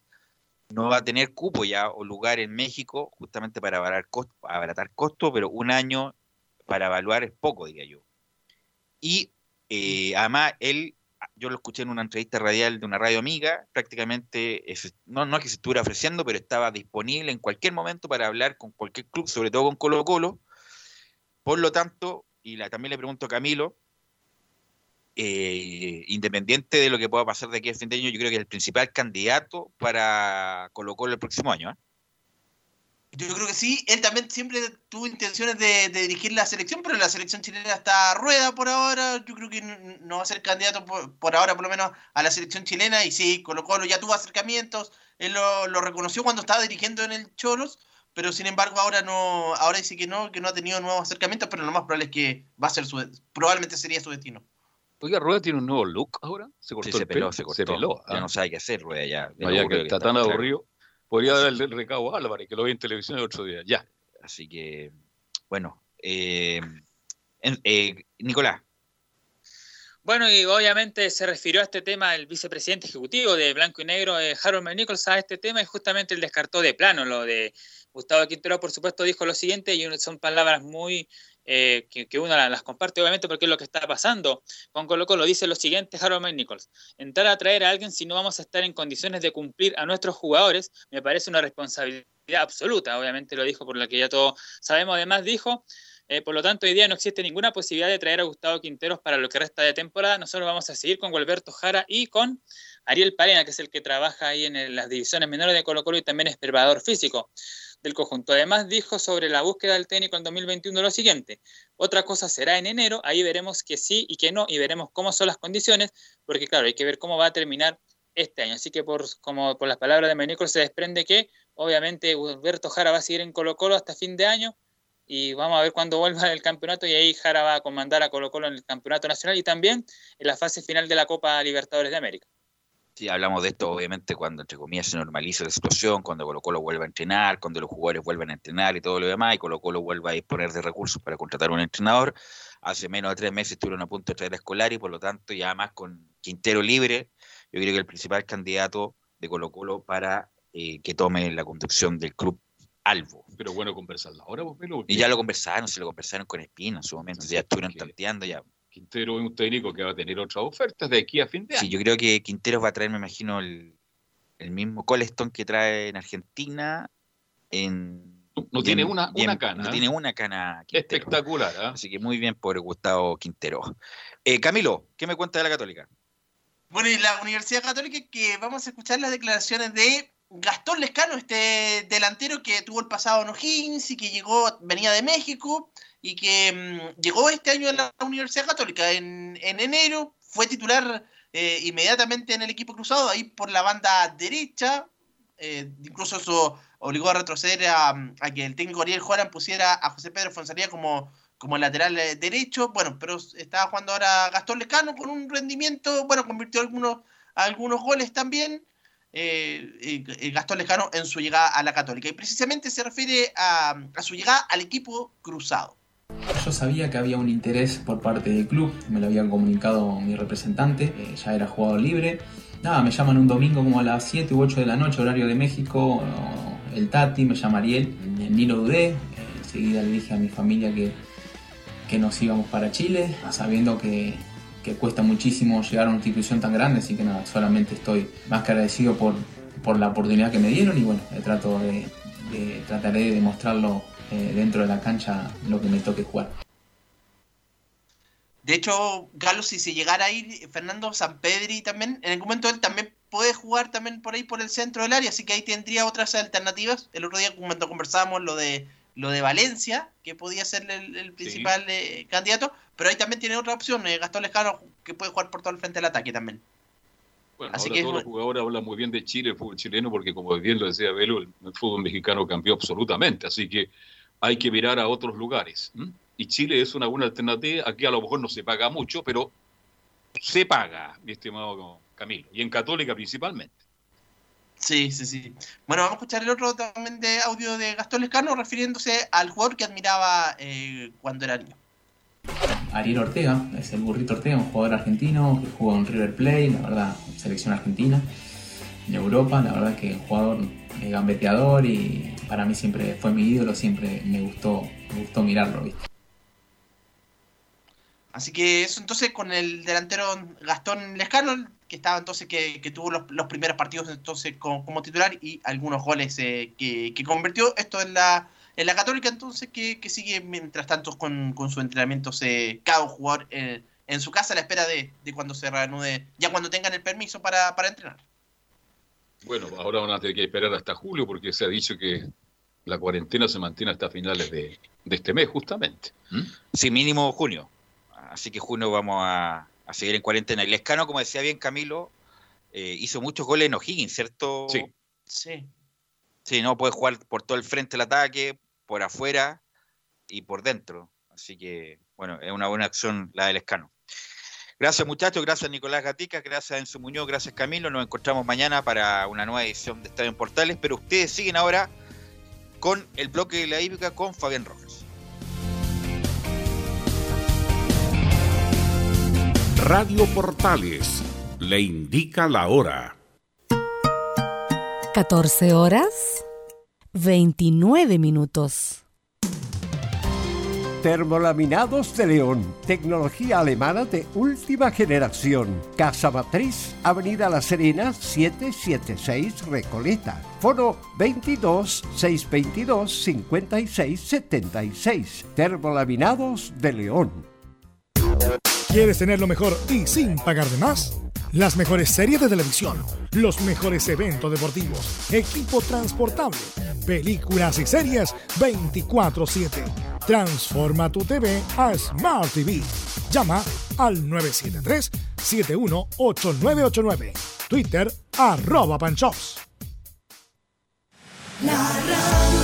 no va a tener cupo ya o lugar en México justamente para abaratar costos, abaratar costos, pero un año para evaluar es poco, diría yo. Y eh, además, él, yo lo escuché en una entrevista radial de una radio amiga, prácticamente, no, no es que se estuviera ofreciendo, pero estaba disponible en cualquier momento para hablar con cualquier club, sobre todo con Colo Colo. Por lo tanto, y también le pregunto a Camilo, eh, independiente de lo que pueda pasar de aquí a fin de año, yo creo que es el principal candidato para Colo Colo el próximo año. ¿eh? Yo creo que sí, él también siempre tuvo intenciones de, de dirigir la selección, pero la selección chilena está a rueda por ahora. Yo creo que no va a ser candidato por, por ahora, por lo menos, a la selección chilena. Y sí, Colo Colo ya tuvo acercamientos, él lo, lo reconoció cuando estaba dirigiendo en el Cholos, pero sin embargo ahora no, ahora dice que no, que no ha tenido nuevos acercamientos, pero lo más probable es que va a ser su, probablemente sería su destino. Oiga, Rueda tiene un nuevo look ahora. Se cortó Sí, se el pelo. peló, se cortó. peló, Ya ah. no sabe qué hacer, Rueda, ya. que está tan claro. aburrido. Podría darle el recado a Álvarez, que lo vi en televisión el otro día. Ya. Así que, bueno. eh, eh, Nicolás, Bueno, y obviamente se refirió a este tema el vicepresidente ejecutivo de Blanco y Negro, eh, Harold Nichols, a este tema y justamente él descartó de plano lo de Gustavo Quintero, por supuesto, dijo lo siguiente y son palabras muy eh, que, que uno la- las comparte obviamente porque es lo que está pasando con Colo Colo. Dice lo siguiente Harold Nichols, entrar a traer a alguien si no vamos a estar en condiciones de cumplir a nuestros jugadores me parece una responsabilidad absoluta, obviamente lo dijo por la que ya todos sabemos, además dijo... Eh, por lo tanto, hoy día no existe ninguna posibilidad de traer a Gustavo Quinteros para lo que resta de temporada. Nosotros vamos a seguir con Gualberto Jara y con Ariel Parena, que es el que trabaja ahí en el- las divisiones menores de Colo Colo y también es preparador físico del conjunto. Además, dijo sobre la búsqueda del técnico en 2021 lo siguiente. Otra cosa será en enero, ahí veremos que sí y que no, y veremos cómo son las condiciones, porque claro, hay que ver cómo va a terminar este año. Así que por, como por las palabras de Menicol se desprende que obviamente Gualberto Jara va a seguir en Colo Colo hasta fin de año y vamos a ver cuándo vuelva el campeonato y ahí Jara va a comandar a Colo Colo en el campeonato nacional y también en la fase final de la Copa Libertadores de América. Sí, hablamos de esto obviamente cuando, entre comillas, se normalice la situación, cuando Colo Colo vuelva a entrenar, cuando los jugadores vuelvan a entrenar y todo lo demás, y Colo Colo vuelva a disponer de recursos para contratar un entrenador. Hace menos de tres meses estuvieron a punto de traer a Escolar y por lo tanto, ya más con Quintero libre, yo creo que el principal candidato de Colo Colo para eh, que tome la conducción del club Albo. Pero bueno conversarla ahora, pues, Pelo, porque Y ya lo conversaron, se lo conversaron con Espina en su momento, ya estuvieron tanteando ya. Quintero es un técnico que va a tener otras ofertas de aquí a fin de año. Sí, yo creo que Quinteros va a traer, me imagino, el, el mismo Coleston que trae en Argentina. En, no tiene en- una- en- cana, No ¿eh? tiene una cana. Quintero. Espectacular, ¿ah? Así que muy bien por Gustavo Quintero. Eh, Camilo, ¿qué me cuenta de la Católica? Bueno, y la Universidad Católica que vamos a escuchar las declaraciones de Gastón Lescano, este delantero que tuvo el pasado en O'Higgins y que llegó, venía de México y que mm, llegó este año a la Universidad Católica. En, en enero, fue titular eh, inmediatamente en el equipo cruzado, ahí por la banda derecha, eh, incluso eso obligó a retroceder a, a que el técnico Ariel Juárez pusiera a José Pedro Fonsalía como, como lateral eh, derecho, bueno, pero estaba jugando ahora Gastón Lescano con un rendimiento, bueno, convirtió algunos, algunos goles también, Gastón Lescano en su llegada a la Católica, y precisamente se refiere a, a su llegada al equipo cruzado. Yo sabía que había un interés por parte del club, me lo había comunicado mi representante, eh, ya era jugador libre. Nada, me llaman un domingo como a las 7 u 8 de la noche, horario de México, el Tati, me llama Ariel, ni lo dudé, eh, enseguida le dije a mi familia que, que nos íbamos para Chile, sabiendo que, que cuesta muchísimo llegar a una institución tan grande, así que nada, solamente estoy más que agradecido por, por la oportunidad que me dieron y bueno, trato de- trataré de demostrarlo eh, dentro de la cancha lo que me toque jugar. De hecho, Galo, si se llegara a ir Fernando Sampedri también, en algún momento él también puede jugar también por ahí por el centro del área, así que ahí tendría otras alternativas. El otro día cuando conversábamos lo de lo de Valencia, que podía ser el, el principal eh, candidato, pero ahí también tiene otra opción, eh, Gastón Lescano, que puede jugar por todo el frente del ataque también. Bueno, Así ahora que todos los bueno. jugadores hablan muy bien de Chile, el fútbol chileno, porque como bien lo decía Velo, el, el fútbol mexicano cambió absolutamente, así que hay que mirar a otros lugares. ¿m? Y Chile es una buena alternativa, aquí a lo mejor no se paga mucho, pero se paga, mi estimado Camilo, y en Católica principalmente. Sí, sí, sí. Bueno, vamos a escuchar el otro también de audio de Gastón Lescano refiriéndose al jugador que admiraba eh, cuando era niño. Ariel Ortega, es el burrito Ortega, un jugador argentino que jugó en River Plate, la verdad, selección argentina, en Europa, la verdad que un jugador gambeteador y para mí siempre fue mi ídolo, siempre me gustó, me gustó mirarlo. Así que eso entonces con el delantero Gastón Lescano, que estaba entonces que, tuvo los, primeros partidos entonces como, titular y algunos goles eh, que, que convirtió. Esto en la, en la Católica entonces que, sigue mientras tanto con, con su entrenamiento eh, cada jugador en, en su casa a la espera de, de cuando se reanude, ya cuando tengan el permiso para, para entrenar. Bueno, ahora van a tener que esperar hasta julio porque se ha dicho que la cuarentena se mantiene hasta finales de, de este mes, justamente. ¿Mm? Sí, mínimo junio. Así que junio vamos a, a seguir en cuarentena. El Escano, como decía bien Camilo, eh, hizo muchos goles en O'Higgins, ¿cierto? Sí. Sí. Sí, no puede jugar por todo el frente del ataque, por afuera y por dentro. Así que, bueno, es una buena acción la del Escano. Gracias muchachos, gracias Nicolás Gatica, gracias Enzo Muñoz, gracias Camilo. Nos encontramos mañana para una nueva edición de Estadio en Portales, pero ustedes siguen ahora con el bloque de la hípica con Fabián Rojas. Radio Portales le indica la hora. 14 horas 29 minutos. Termolaminados de León, tecnología alemana de última generación. Casa Matriz, Avenida La Serena, 776 Recoleta. Foro 22 622 56 76. Termolaminados de León. ¿Quieres tener lo mejor y sin pagar de más? Las mejores series de televisión, los mejores eventos deportivos, equipo transportable, películas y series 24/7. Transforma tu TV a Smart TV. Llama al 973-718989. Twitter arroba panchops. La radio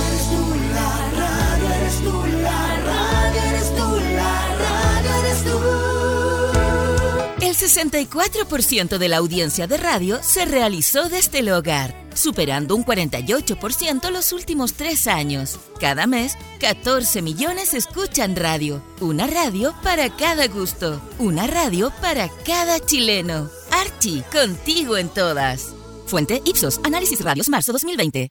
64% de la audiencia de radio se realizó desde el hogar, superando un 48% los últimos tres años. Cada mes, 14 millones escuchan radio. Una radio para cada gusto. Una radio para cada chileno. Archie, contigo en todas. Fuente Ipsos, Análisis Radios, marzo 2020.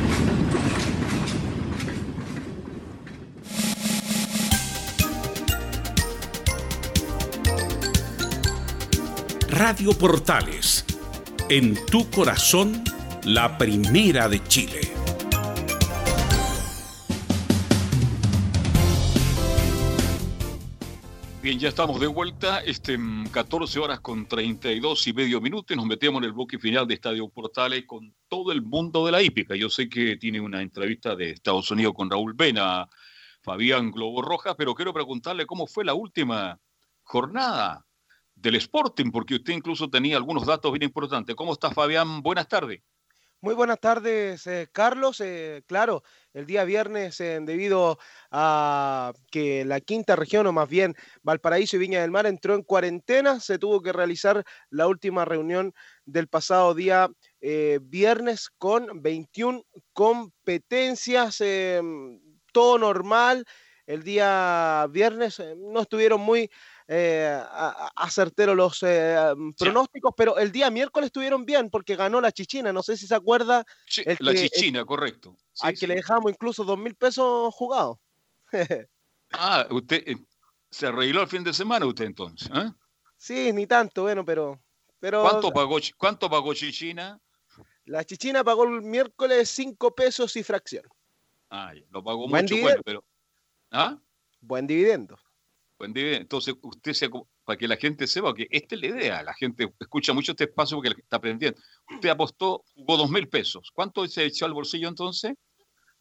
Radio Portales, en tu corazón, la primera de Chile. Bien, ya estamos de vuelta, este, mm, 14 horas con 32 y medio minutos, nos metemos en el bloque final de Estadio Portales con todo el mundo de la hípica. Yo sé que tiene una entrevista de Estados Unidos con Raúl Vena, Fabián Globo Rojas, pero quiero preguntarle cómo fue la última jornada del Sporting, porque usted incluso tenía algunos datos bien importantes. ¿Cómo está Fabián? Buenas tardes. Muy buenas tardes, eh, Carlos. Eh, claro, el día viernes, eh, debido a que la quinta región, o más bien Valparaíso y Viña del Mar, entró en cuarentena, se tuvo que realizar la última reunión del pasado día viernes con 21 competencias, todo normal. El día viernes no estuvieron muy eh, acerteros los eh, pronósticos, pero el día miércoles estuvieron bien porque ganó la Chichina. No sé si se acuerda. el la que- el- Chichina, correcto. al que le dejamos incluso dos mil pesos jugados. Ah, usted eh, se arregló el fin de semana usted entonces. ¿eh? sí, ni tanto, bueno, pero. pero ¿Cuánto, pagó, Chi- ¿Cuánto pagó Chichina? La chichina pagó el miércoles 5 pesos y fracción. Ay, lo pagó Buen mucho, bueno, pero. ¿Ah? Buen dividendo. Entonces, usted se, para que la gente sepa que esta es la idea, la gente escucha mucho este espacio porque está aprendiendo. Usted apostó, jugó dos mil pesos. ¿Cuánto se echó al bolsillo entonces?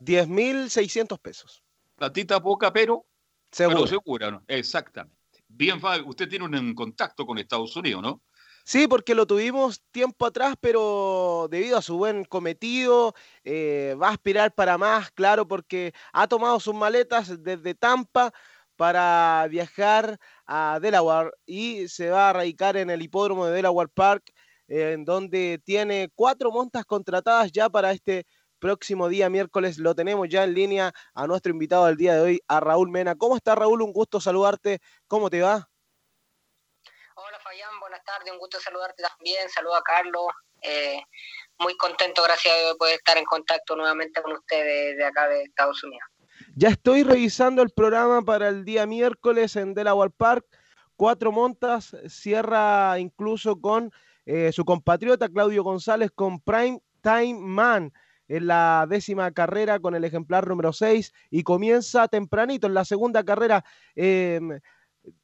10.600 pesos. Platita poca, pero Segura. Pero segura, ¿no? Exactamente. Bien, Fabio, usted tiene un contacto con Estados Unidos, ¿no? Sí, porque lo tuvimos tiempo atrás, pero debido a su buen cometido, eh, va a aspirar para más, claro, porque ha tomado sus maletas desde Tampa para viajar a Delaware y se va a radicar en el hipódromo de Delaware Park, en donde tiene cuatro montas contratadas ya para este próximo día miércoles. Lo tenemos ya en línea a nuestro invitado del día de hoy, a Raúl Mena. ¿Cómo está Raúl? Un gusto saludarte. ¿Cómo te va? Hola Fabián, buenas tardes, un gusto saludarte también, saludo a Carlos, eh, muy contento, gracias a Dios, de poder estar en contacto nuevamente con ustedes de acá de Estados Unidos. Ya estoy revisando el programa para el día miércoles en Delaware Park. Cuatro montas, cierra incluso con eh, su compatriota Claudio González con Prime Time Man en la décima carrera con el ejemplar número 6 y comienza tempranito en la segunda carrera. Eh,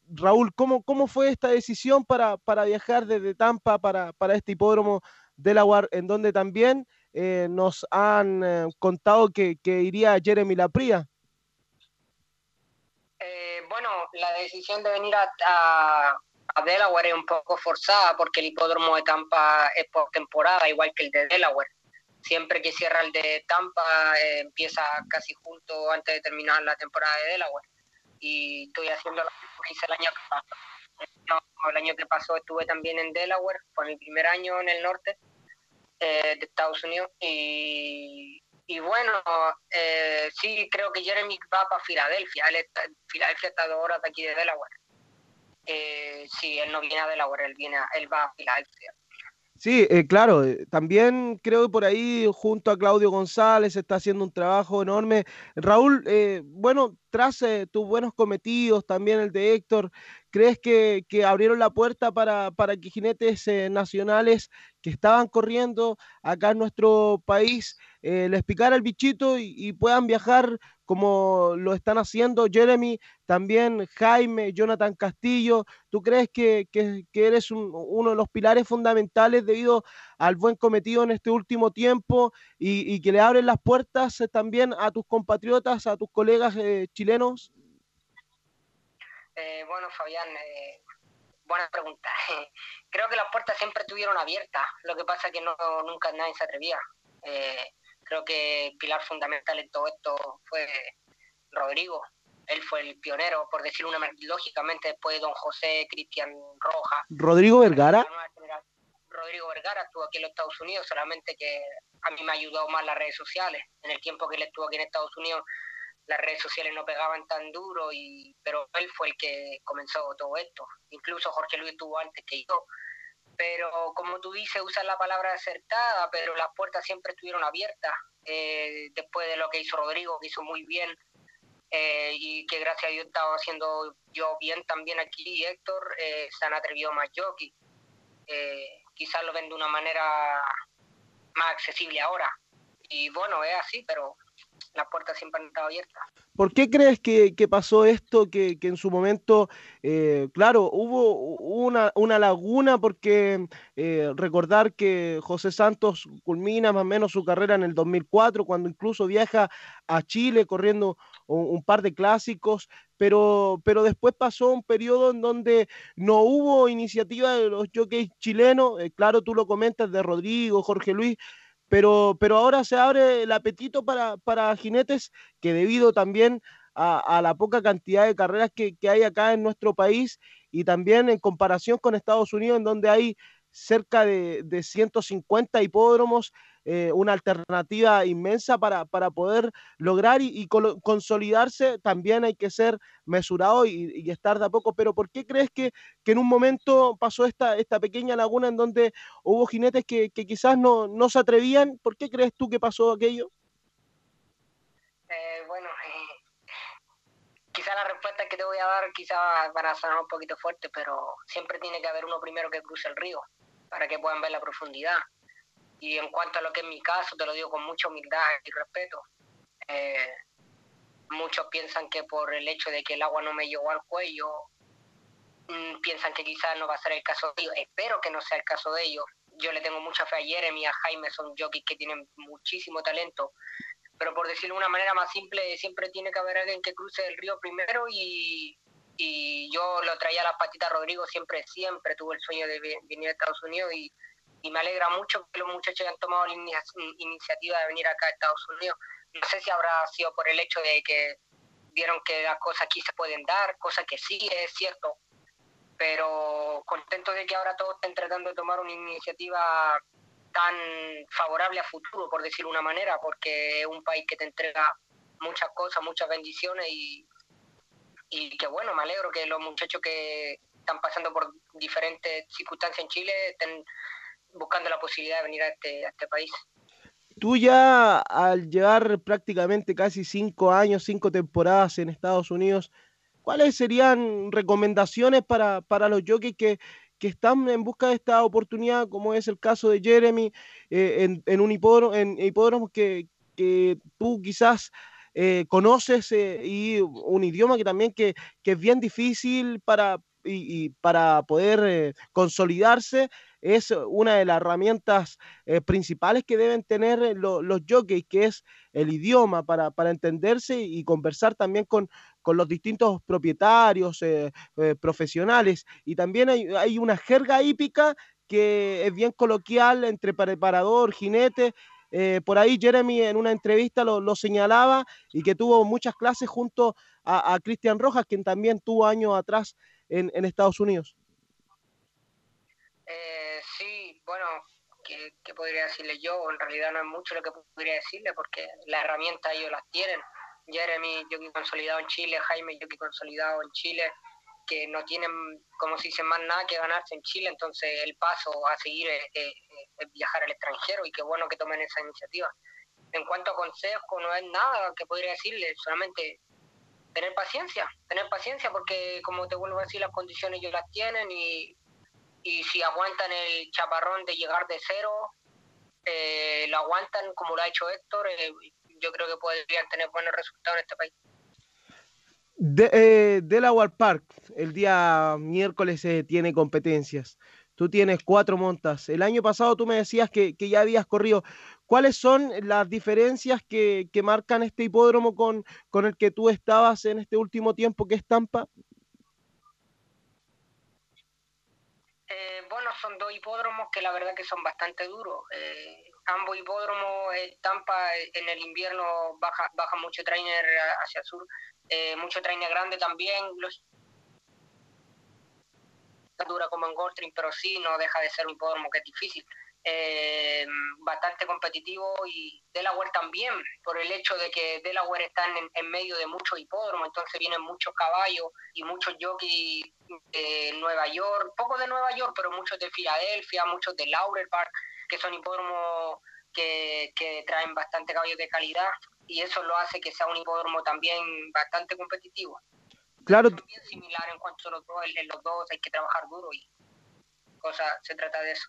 Raúl, ¿cómo, ¿cómo fue esta decisión para, para viajar desde Tampa para, para este hipódromo Delaware, en donde también eh, nos han eh, contado que, que, iría Jeremy Lapría? Bueno, la decisión de venir a, Delaware es un poco forzada porque el hipódromo de Tampa es por temporada, igual que el de Delaware. Siempre que cierra el de Tampa eh, empieza casi junto antes de terminar la temporada de Delaware. Y estoy haciendo lo que hice el año que pasó. El año que pasó estuve también en Delaware, fue mi primer año en el norte eh, de Estados Unidos. Y, y bueno, eh, sí, creo que Jeremy va para Filadelfia. Él está, Filadelfia está a dos horas de aquí de Delaware. Eh, sí, él no viene a Delaware, él, viene a, él va a Filadelfia. Sí, eh, claro, también creo que por ahí junto a Claudio González está haciendo un trabajo enorme. Raúl, eh, bueno, tras eh, tus buenos cometidos, también el de Héctor, ¿crees que, que abrieron la puerta para, para que jinetes nacionales que estaban corriendo acá en nuestro país les picara el bichito y, puedan viajar como lo están haciendo Jeremy, también Jaime, Jonathan Castillo. ¿Tú crees que, que, eres un, uno de los pilares fundamentales debido al buen cometido en este último tiempo y, que le abren las puertas eh, también a tus compatriotas, a tus colegas eh, chilenos? Eh, bueno, Fabián, eh, buena pregunta. Creo que las puertas siempre estuvieron abiertas, lo que pasa es que no, nunca nadie se atrevía. Eh, creo que el pilar fundamental en todo esto fue Rodrigo. Él fue el pionero, por decirlo una lógicamente después de Don José, Cristian Roja. Rodrigo Vergara. Rodrigo Vergara estuvo aquí en los Estados Unidos, solamente que a mí me ha ayudado más las redes sociales. En el tiempo que él estuvo aquí en Estados Unidos, las redes sociales no pegaban tan duro, y, pero él fue el que comenzó todo esto. Incluso Jorge Luis estuvo antes que yo pero como tú dices, usas la palabra acertada, pero las puertas siempre estuvieron abiertas eh, después de lo que hizo Rodrigo, que hizo muy bien eh, y que gracias a Dios estaba haciendo yo bien también aquí Héctor, eh, se han atrevido más jockey. quizás lo ven de una manera más accesible ahora. Y bueno, es así, pero siempre. ¿Por qué crees que, pasó esto? Que, en su momento, eh, claro, hubo una, una laguna porque eh, recordar que José Santos culmina más o menos su carrera en el 2004, cuando incluso viaja a Chile corriendo un, un par de clásicos, pero, pero después pasó un periodo en donde no hubo iniciativa de los jockeys chilenos, eh, claro, tú lo comentas de Rodrigo, Jorge Luis, pero, pero ahora se abre el apetito para, para jinetes que debido también a, la poca cantidad de carreras que, que, hay acá en nuestro país y también en comparación con Estados Unidos, en donde hay cerca de, de 150 hipódromos, eh, una alternativa inmensa para, para poder lograr y, y, consolidarse, también hay que ser mesurado y, estar de a poco. Pero ¿por qué crees que, que en un momento pasó esta, esta pequeña laguna en donde hubo jinetes que, que quizás no, no, se atrevían? ¿Por qué crees tú que pasó aquello? Eh, bueno, eh, quizá la respuesta que te voy a dar quizá van a sonar un poquito fuerte, pero siempre tiene que haber uno primero que cruce el río para que puedan ver la profundidad. Y en cuanto a lo que es mi caso, te lo digo con mucha humildad y respeto. Eh, muchos piensan que por el hecho de que el agua no me llegó al cuello, mm, piensan que quizás no va a ser el caso de ellos. Espero que no sea el caso de ellos. Yo le tengo mucha fe a Jeremy a Jaime, son jockeys que tienen muchísimo talento. Pero por decirlo de una manera más simple, siempre tiene que haber alguien que cruce el río primero y, y yo lo traía a las patitas a Rodrigo, siempre, siempre tuve el sueño de venir a Estados Unidos y, me alegra mucho que los muchachos hayan tomado la iniciativa de venir acá a Estados Unidos. No sé si habrá sido por el hecho de que vieron que las cosas aquí se pueden dar, cosa que sí es cierto, pero contento de que ahora todos estén tratando de tomar una iniciativa tan favorable a futuro, por decirlo de una manera, porque es un país que te entrega muchas cosas, muchas bendiciones y, y que bueno, me alegro que los muchachos que están pasando por diferentes circunstancias en Chile estén buscando la posibilidad de venir a este, este país. Tú ya al llevar prácticamente casi cinco años, cinco temporadas en Estados Unidos, ¿cuáles serían recomendaciones para, para los jockeys que, que están en busca de esta oportunidad, como es el caso de Jeremy, eh, en, en un hipódromo, en hipódromos que, que tú quizás eh, conoces eh, y un idioma que también que, que es bien difícil para, y, para poder eh, consolidarse? es una de las herramientas principales que deben tener lo- los jockeys, que es el idioma para, para entenderse y conversar también con, con los distintos propietarios, profesionales. Y también hay, hay una jerga hípica que es bien coloquial entre preparador, jinete. Eh, por ahí Jeremy en una entrevista lo, señalaba y que tuvo muchas clases junto a, a Cristian Rojas, quien también tuvo años atrás en, en Estados Unidos. Eh, sí, bueno, ¿qué, qué podría decirle yo? En realidad no es mucho lo que podría decirle porque las herramientas ellos las tienen. Jeremy, jockey consolidado en Chile, Jaime, jockey consolidado en Chile, que no tienen, como se dice, más nada que ganarse en Chile, entonces el paso a seguir es, viajar al extranjero y qué bueno que tomen esa iniciativa. En cuanto a consejo, no es nada que podría decirle, solamente tener paciencia, tener paciencia porque como te vuelvo a decir, las condiciones ellos las tienen y, y si aguantan el chaparrón de llegar de cero, eh, lo aguantan como lo ha hecho Héctor, eh, yo creo que podrían tener buenos resultados en este país. De, eh, Delaware Park, el día miércoles eh, tiene competencias. Tú tienes cuatro montas. El año pasado tú me decías que, que ya habías corrido. ¿Cuáles son las diferencias que, que marcan este hipódromo con, con el que tú estabas en este último tiempo que es Tampa? Eh, bueno, son dos hipódromos que la verdad que son bastante duros. Eh, ambos hipódromos, eh, Tampa eh, en el invierno baja, baja mucho trainer hacia el sur, eh, mucho trainer grande también. Los dura como en Goldstream, pero sí no deja de ser un hipódromo que es difícil. Eh, bastante competitivo y Delaware también, por el hecho de que Delaware está en, en medio de muchos hipódromos, entonces vienen muchos caballos y muchos jockeys de Nueva York, poco de Nueva York, pero muchos de Filadelfia, muchos de Laurel Park, que son hipódromos que, que traen bastante caballos de calidad y eso lo hace que sea un hipódromo también bastante competitivo. Claro, Bien similar en cuanto a los dos, en los dos hay que trabajar duro y cosa, se trata de eso.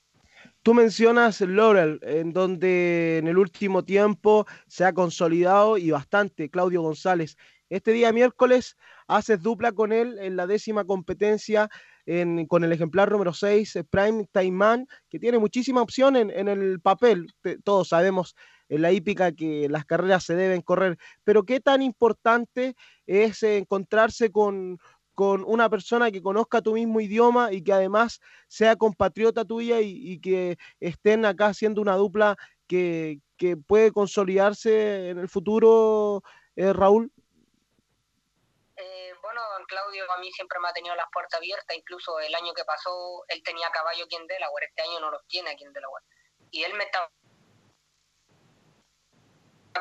tú mencionas Laurel, en donde en el último tiempo se ha consolidado y bastante Claudio González. Este día miércoles haces dupla con él en la décima competencia en- con el ejemplar número 6, eh, Prime Time Man, que tiene muchísima opción en, el papel. Todos sabemos en la hípica que las carreras se deben correr, pero qué tan importante es eh, encontrarse con, una persona que conozca tu mismo idioma y que además sea compatriota tuya y, que estén acá haciendo una dupla que, que puede consolidarse en el futuro, eh, Raúl. Claudio a mí siempre me ha tenido las puertas abiertas, incluso el año que pasó él tenía caballo aquí en Delaware, este año no los tiene aquí en Delaware. Y él me estaba...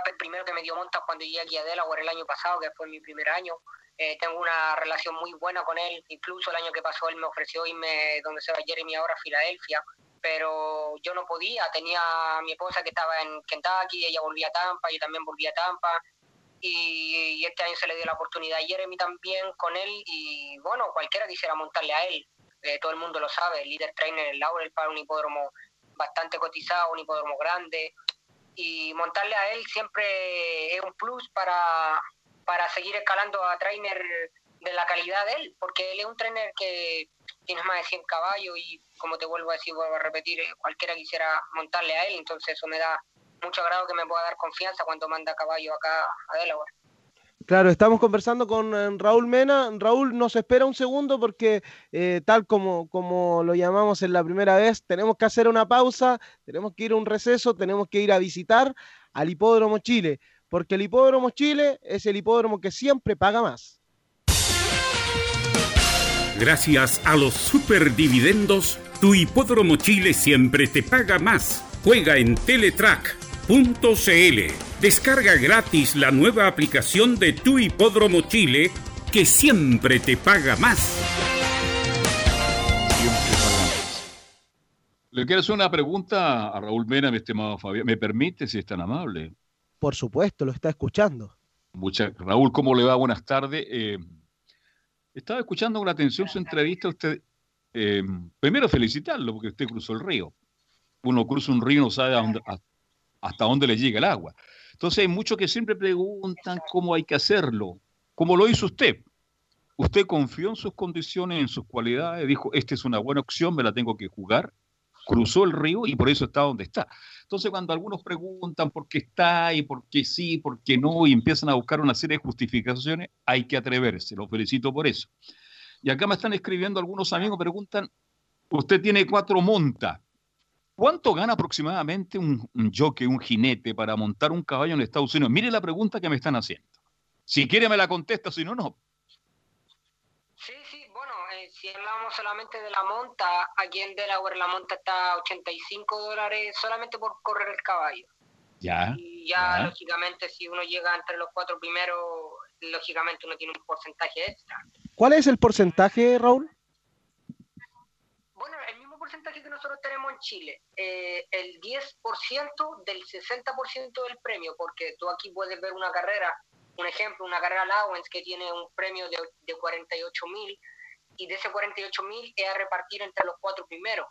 El primero que me dio montas cuando llegué aquí a Delaware el año pasado, que fue mi primer año. Eh, tengo una relación muy buena con él, incluso el año que pasó él me ofreció irme donde se va Jeremy ahora, a Filadelfia, pero yo no podía, tenía a mi esposa que estaba en Kentucky, ella volvía a Tampa, yo también volvía a Tampa, y, este año se le dio la oportunidad a Jeremy también con él y bueno, cualquiera quisiera montarle a él, Eh, todo el mundo lo sabe, el líder trainer el Laurel para un hipódromo bastante cotizado, un hipódromo grande, y montarle a él siempre es un plus para, para seguir escalando a trainer de la calidad de él, porque él es un trainer que tiene más de 100 caballos y como te vuelvo a decir, vuelvo a repetir, eh, cualquiera quisiera montarle a él, entonces eso me da mucho agrado que me pueda dar confianza cuando manda caballo acá a Delaware. Claro, estamos conversando con eh, Raúl Mena. Raúl nos espera un segundo porque eh, tal como, como lo llamamos en la primera vez, tenemos que hacer una pausa, tenemos que ir a un receso, tenemos que ir a visitar al Hipódromo Chile, porque el Hipódromo Chile es el hipódromo que siempre paga más. Gracias a los superdividendos, tu hipódromo Chile siempre te paga más. Juega en Teletrack.cl. Descarga gratis la nueva aplicación de tu hipódromo Chile que siempre te paga más. Le quiero hacer una pregunta a Raúl Mena, mi estimado Fabián. ¿Me permite, si es tan amable? Por supuesto, lo está escuchando. Mucha... Raúl, ¿cómo le va? Buenas tardes. Eh, estaba escuchando con atención su entrevista. Usted, eh, primero felicitarlo porque usted cruzó el río. Uno cruza un río y no sabe a dónde- a- hasta dónde le llega el agua. Entonces hay muchos que siempre preguntan cómo hay que hacerlo. ¿Cómo lo hizo usted? Usted confió en sus condiciones, en sus cualidades, dijo, esta es una buena opción, me la tengo que jugar, cruzó el río y por eso está donde está. Entonces cuando algunos preguntan por qué está y por qué sí, por qué no, y empiezan a buscar una serie de justificaciones, hay que atreverse, lo felicito por eso. Y acá me están escribiendo algunos amigos, preguntan, usted tiene cuatro montas, ¿Cuánto gana aproximadamente un, un jockey, un jinete, para montar un caballo en Estados Unidos? Mire la pregunta que me están haciendo. Si quiere me la contesta, si no, no. Sí, sí, bueno, eh, si hablamos solamente de la monta, aquí en Delaware la monta está a 85 dólares solamente por correr el caballo. Ya. Y ya, ya. lógicamente, si uno llega entre los cuatro primeros, lógicamente uno tiene un porcentaje extra. ¿Cuál es el porcentaje, Raúl? Porcentaje que nosotros tenemos en Chile, eh, el 10% del 60% del premio, porque tú aquí puedes ver una carrera, un ejemplo, una carrera allowance que tiene un premio de, de 48 mil y de ese 48 mil es a repartir entre los cuatro primeros.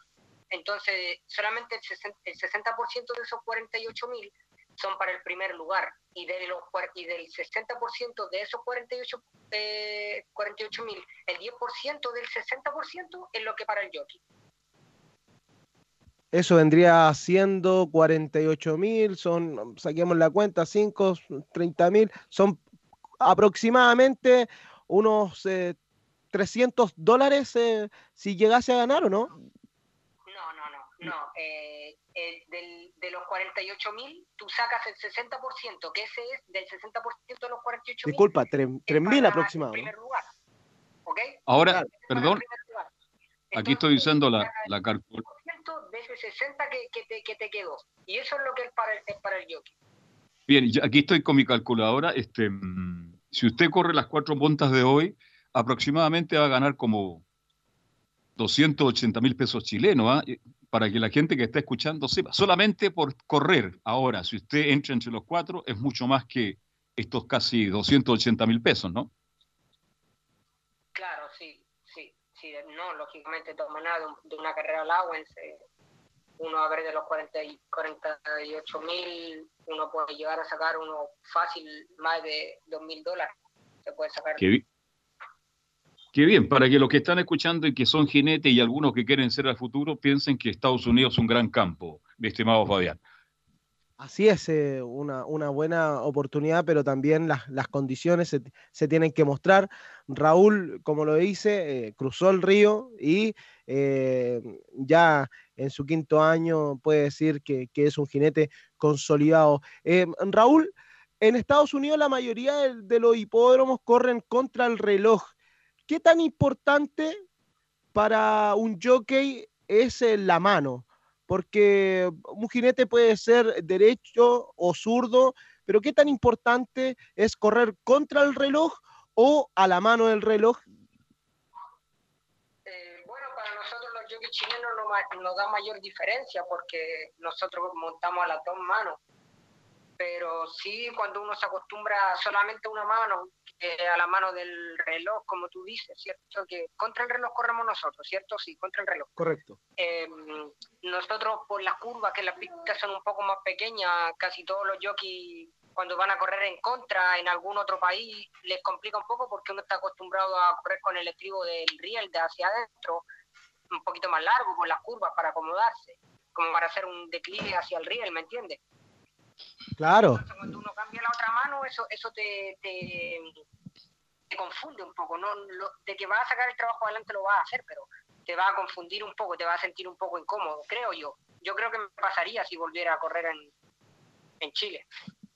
Entonces, solamente el 60%, el 60 de esos 48 mil son para el primer lugar y, de los, y del 60% de esos 48 eh, 48 mil, el 10% del 60% es lo que para el jockey. Eso vendría siendo 48 mil, son, saquemos la cuenta, 5, 30 mil, son aproximadamente unos eh, 300 dólares eh, si llegase a ganar o no. No, no, no, no. eh, del- de los 48 mil, tú sacas el 60%, que ese es del 60% de los 48 mil. Disculpa, 3 mil aproximado. ¿no? primer lugar. ¿Ok? Ahora, perdón, aquí estoy usando la, la calculadora. De ese 60 que, que, te, que te quedó. Y eso es lo que es para el, es para el jockey. Bien, aquí estoy con mi calculadora. Este, si usted corre las cuatro montas de hoy, aproximadamente va a ganar como 280 mil pesos chilenos, ¿ah? Y para que la gente que está escuchando sepa. Solamente por correr ahora, si usted entra entre los cuatro, es mucho más que estos casi 280 mil pesos, ¿no? Claro, sí, sí, sí. No, lógicamente, todas maneras, de, un- de una carrera allowance, eh, uno a ver de los 40 y 48 mil, uno puede llegar a sacar uno fácil más de 2 mil dólares. Se puede sacar. Qué, bi- qué bien, para que los que están escuchando y que son jinetes y algunos que quieren ser al futuro piensen que Estados Unidos es un gran campo, mi estimado Fabián. Así es, eh, una, una buena oportunidad, pero también las, las condiciones se, se tienen que mostrar. Raúl, como lo dice, eh, cruzó el río y eh, ya en su quinto año puede decir que, es un jinete consolidado. Eh, Raúl, en Estados Unidos la mayoría de, de los hipódromos corren contra el reloj. ¿Qué tan importante para un jockey es eh, la mano? porque un jinete puede ser derecho o zurdo, pero qué tan importante es correr contra el reloj o a la mano del reloj. Eh, bueno, para jockeys chilenos no nos da mayor diferencia porque nosotros montamos a las dos manos. pero sí cuando uno se acostumbra solamente a una mano, eh, a la mano del reloj, como tú dices, ¿cierto? Que contra el reloj corremos nosotros, ¿cierto? Sí, contra el reloj. Correcto. Eh, nosotros por las curvas, que las pistas son un poco más pequeñas, casi todos los jockeys cuando van a correr en contra en algún otro país les complica un poco porque uno está acostumbrado a correr con el estribo del riel de hacia adentro, un poquito más largo por las curvas para acomodarse, como para hacer un declive hacia el riel, ¿me entiendes? Claro. Cuando uno cambia la otra mano, eso, eso te, te, te confunde un poco, ¿no? Lo- de que vas a sacar el trabajo adelante lo vas a hacer, pero te va a confundir un poco, te va a sentir un poco incómodo, creo yo. Yo creo que me pasaría si volviera a correr en, en Chile.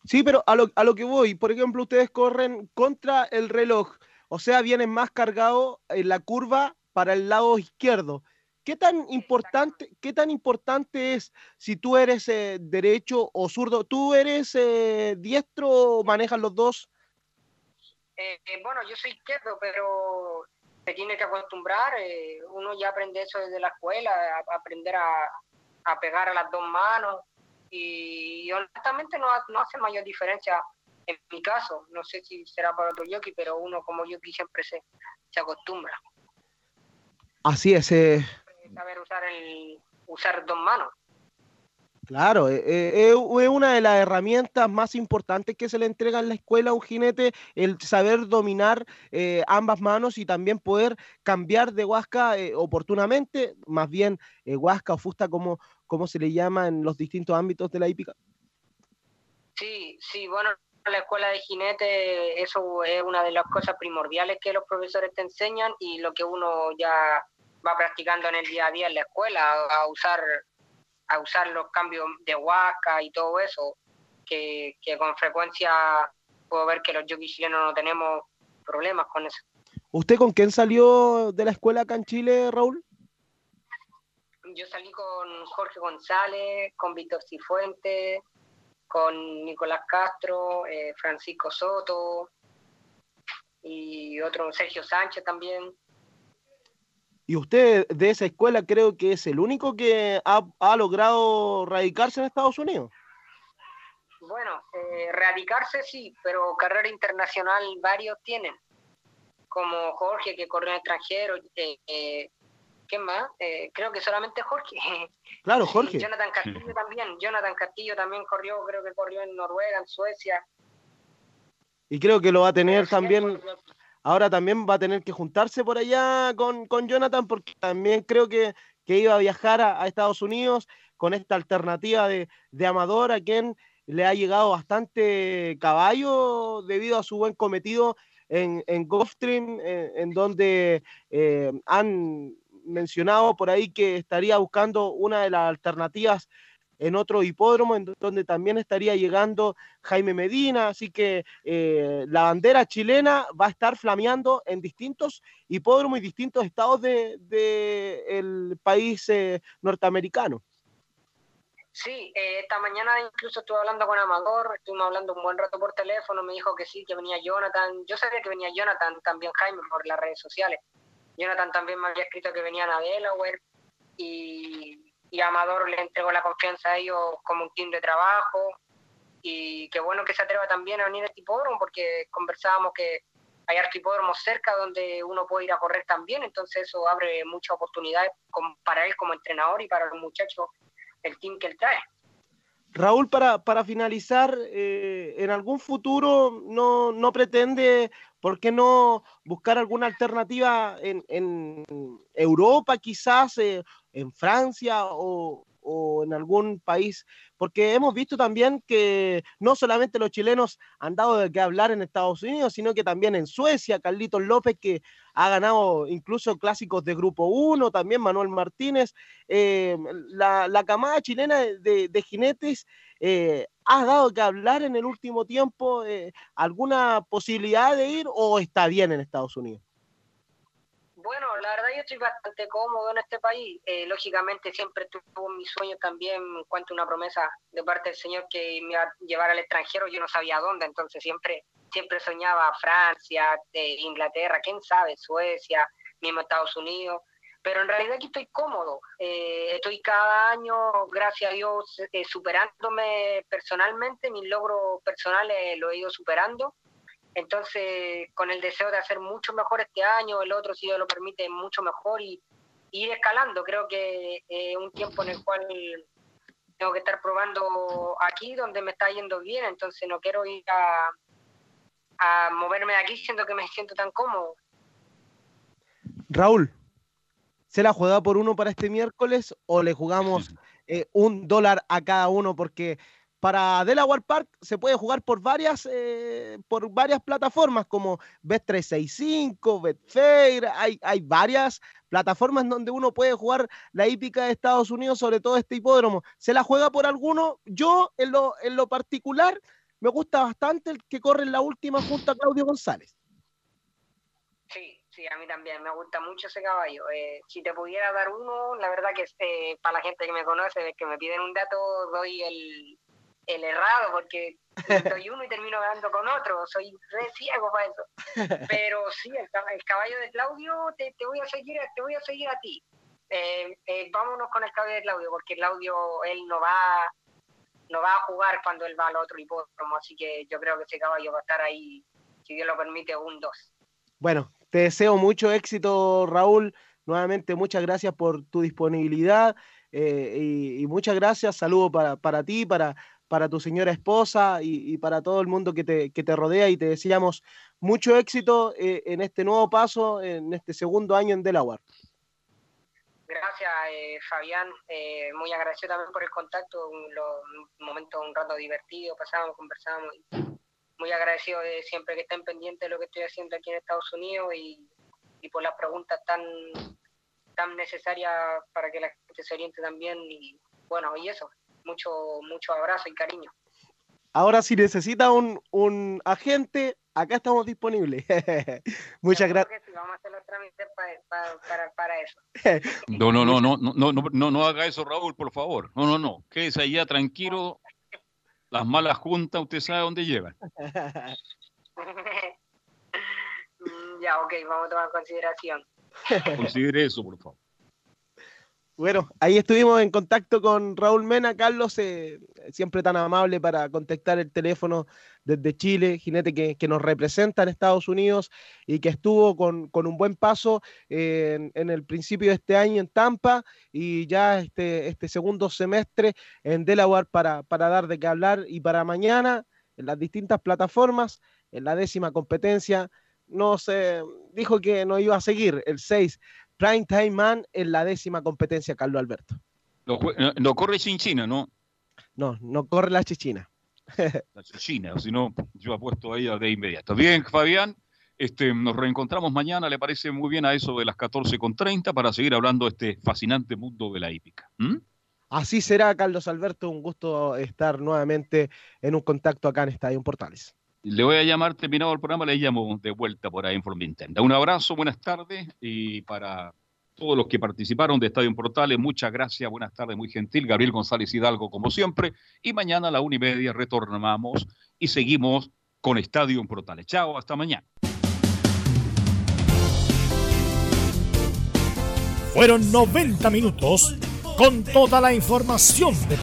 Sí, pero a lo, a lo que voy, por ejemplo, ustedes corren contra el reloj, o sea, vienen más cargados en la curva para el lado izquierdo. ¿Qué tan importante, qué tan importante es si tú eres eh, derecho o zurdo? ¿Tú eres eh, diestro o manejas los dos? Eh, bueno, yo soy izquierdo, pero se tiene que acostumbrar. uno ya aprende eso desde la escuela, a- a aprender a, a pegar a las dos manos. Y, honestamente no, no hace mayor diferencia en mi caso. No sé si será para otro yoki, pero uno como yoki siempre se, se acostumbra Así es, eh, saber usar, el, usar dos manos. claro, eh, eh, es una de las herramientas más importantes que se le entrega en la escuela a un jinete, el saber dominar eh, ambas manos y también poder cambiar de huasca eh, oportunamente, más bien eh, huasca o fusta como, como se le llama en los distintos ámbitos de la hípica. Sí, sí, bueno, en la escuela de jinete eso es una de las cosas primordiales que los profesores te enseñan y lo que uno ya va practicando en el día a día en la escuela, a, usar a usar los cambios de huasca y todo eso, que, que con frecuencia puedo ver que los jockeys chilenos no tenemos problemas con eso. ¿Usted con quién salió de la escuela acá en Chile, Raúl? Yo salí con Jorge González, con Víctor Cifuentes, con Nicolás Castro, eh, Francisco Soto y otro Sergio Sánchez también. Y usted de esa escuela creo que es el único que ha, ha logrado radicarse en Estados Unidos. Bueno, eh, radicarse sí, pero carrera internacional varios tienen, como Jorge que corrió en extranjero, eh, eh, ¿quién más? Eh, creo que solamente Jorge. Claro, Y Jorge. Jonathan Castillo también, Jonathan Castillo también corrió, creo que corrió en Noruega, en Suecia. Y creo que lo va a tener también, ahora también va a tener que juntarse por allá con, con Jonathan, porque también creo que, que iba a viajar a, a Estados Unidos con esta alternativa de, de Amador, a quien le ha llegado bastante caballo debido a su buen cometido en, en Gulfstream, eh, en donde eh, han mencionado por ahí que estaría buscando una de las alternativas en otro hipódromo, en donde también estaría llegando Jaime Medina, así que eh, la bandera chilena va a estar flameando en distintos hipódromos y distintos estados del de, el país eh, norteamericano. Sí, eh, esta mañana incluso estuve hablando con Amador, estuvimos hablando un buen rato por teléfono, me dijo que sí, que venía Jonathan. Yo sabía que venía Jonathan, también Jaime, por las redes sociales. Jonathan también me había escrito que venían a Delaware y, y Amador le entregó la confianza a ellos como un team de trabajo. Y qué bueno que se atreva también a venir a este hipódromo porque conversábamos que hay hipódromos cerca donde uno puede ir a correr también, entonces eso abre muchas oportunidades para él como entrenador y para los muchachos, el team que él trae. Raúl, para, para finalizar, eh, en algún futuro no, no pretende, ¿por qué no buscar alguna alternativa en, Europa quizás, eh, en Francia o, o en algún país? Porque hemos visto también que no solamente los chilenos han dado de qué hablar en Estados Unidos, sino que también en Suecia, Carlitos López, que ha ganado incluso clásicos de Grupo 1, también Manuel Martínez. Eh, la, la camada chilena de, de jinetes eh, ha dado que hablar en el último tiempo. Eh, ¿Alguna posibilidad de ir o está bien en Estados Unidos? Bueno, la verdad yo estoy bastante cómodo en este país. Eh, lógicamente siempre tuvo mi sueño también en cuanto a una promesa de parte del Señor que me iba a llevar al extranjero. Yo no sabía dónde, entonces siempre siempre soñaba Francia, eh, Inglaterra, quién sabe, Suecia, mismo Estados Unidos. Pero en realidad aquí estoy cómodo. Eh, estoy cada año, gracias a Dios, eh, superándome personalmente, mis logros personales los he ido superando. Entonces, con el deseo de hacer mucho mejor este año, el otro, si Dios lo permite, mucho mejor y, ir escalando. Creo que es un tiempo en el cual tengo que estar probando aquí donde me está yendo bien, entonces no quiero ir a, a moverme de aquí siendo que me siento tan cómodo. Raúl, ¿se la juega por uno para este miércoles o le jugamos eh, un dólar a cada uno? Porque para Delaware Park se puede jugar por varias, eh, por varias plataformas como Bet365, Betfair, hay, hay varias plataformas donde uno puede jugar la hípica de Estados Unidos, sobre todo este hipódromo. ¿Se la juega por alguno? Yo, en lo, en lo particular, me gusta bastante el que corre en la última junto a Claudio González. Sí, sí, a mí también me gusta mucho ese caballo. Eh, si te pudiera dar uno, la verdad que eh, para la gente que me conoce, que me piden un dato, doy el, el errado, porque doy uno y termino ganando con otro. Soy re ciego para eso. Pero sí, el, el caballo de Claudio, te, te voy a seguir, te voy a seguir a ti. Eh, eh, vámonos con el caballo de Claudio, porque Claudio, él no va no va a jugar cuando él va al otro hipódromo, así que yo creo que ese caballo va a estar ahí, si Dios lo permite, un 2. Bueno, te deseo mucho éxito, Raúl. Nuevamente, muchas gracias por tu disponibilidad eh, y, muchas gracias. Saludo para, para ti, para, para tu señora esposa y, para todo el mundo que te, que te rodea y te deseamos mucho éxito eh, en este nuevo paso, en este segundo año en Delaware. Gracias, eh, Fabián. Muy agradecido también por el contacto, un, momento, un rato divertido, pasamos, conversamos muy agradecido de siempre que estén pendientes de lo que estoy haciendo aquí en Estados Unidos y, y por las preguntas tan, tan necesarias para que la gente se oriente también. Y bueno, y eso, mucho, mucho abrazo y cariño. Ahora, si necesita un, un agente, acá estamos disponibles. Muchas gracias. Vamos a hacer los trámites para eso. No, no, no, no, no, no, no, no haga eso, Raúl, por favor. No, no, no. Quédese allá tranquilo las malas juntas, usted sabe dónde llevan. Mm, ya, ok, vamos a tomar consideración. Considere eso, por favor. Bueno, ahí estuvimos en contacto con Raúl Mena, Carlos, eh, siempre tan amable para contactar el teléfono desde Chile, jinete que, que nos representa en Estados Unidos y que estuvo con, con un buen paso eh, en, el principio de este año en Tampa y ya este, este segundo semestre en Delaware para, para dar de qué hablar. Y para mañana en las distintas plataformas, en la décima competencia, nos eh, dijo que no iba a seguir el 6 Prime Time Man en la décima competencia, Carlos Alberto. Lo, no- lo corre sin China, ¿no? No, no corre la chichina. La China, si no, yo apuesto a ella de inmediato. Bien, Fabián, este, nos reencontramos mañana, le parece muy bien a eso de las 14.30 para seguir hablando de este fascinante mundo de la hípica. ¿Mm? Así será, Carlos Alberto. Un gusto estar nuevamente en un contacto acá en Estadio Portales. Le voy a llamar, terminado el programa, le llamo de vuelta por ahí forma interna. Un abrazo, buenas tardes y para todos los que participaron de Estadio Portales, muchas gracias, buenas tardes, muy gentil. Gabriel González Hidalgo, como siempre. Y mañana a la una y media retornamos y seguimos con Estadio Portales. Chao, hasta mañana. Fueron 90 minutos con toda la información de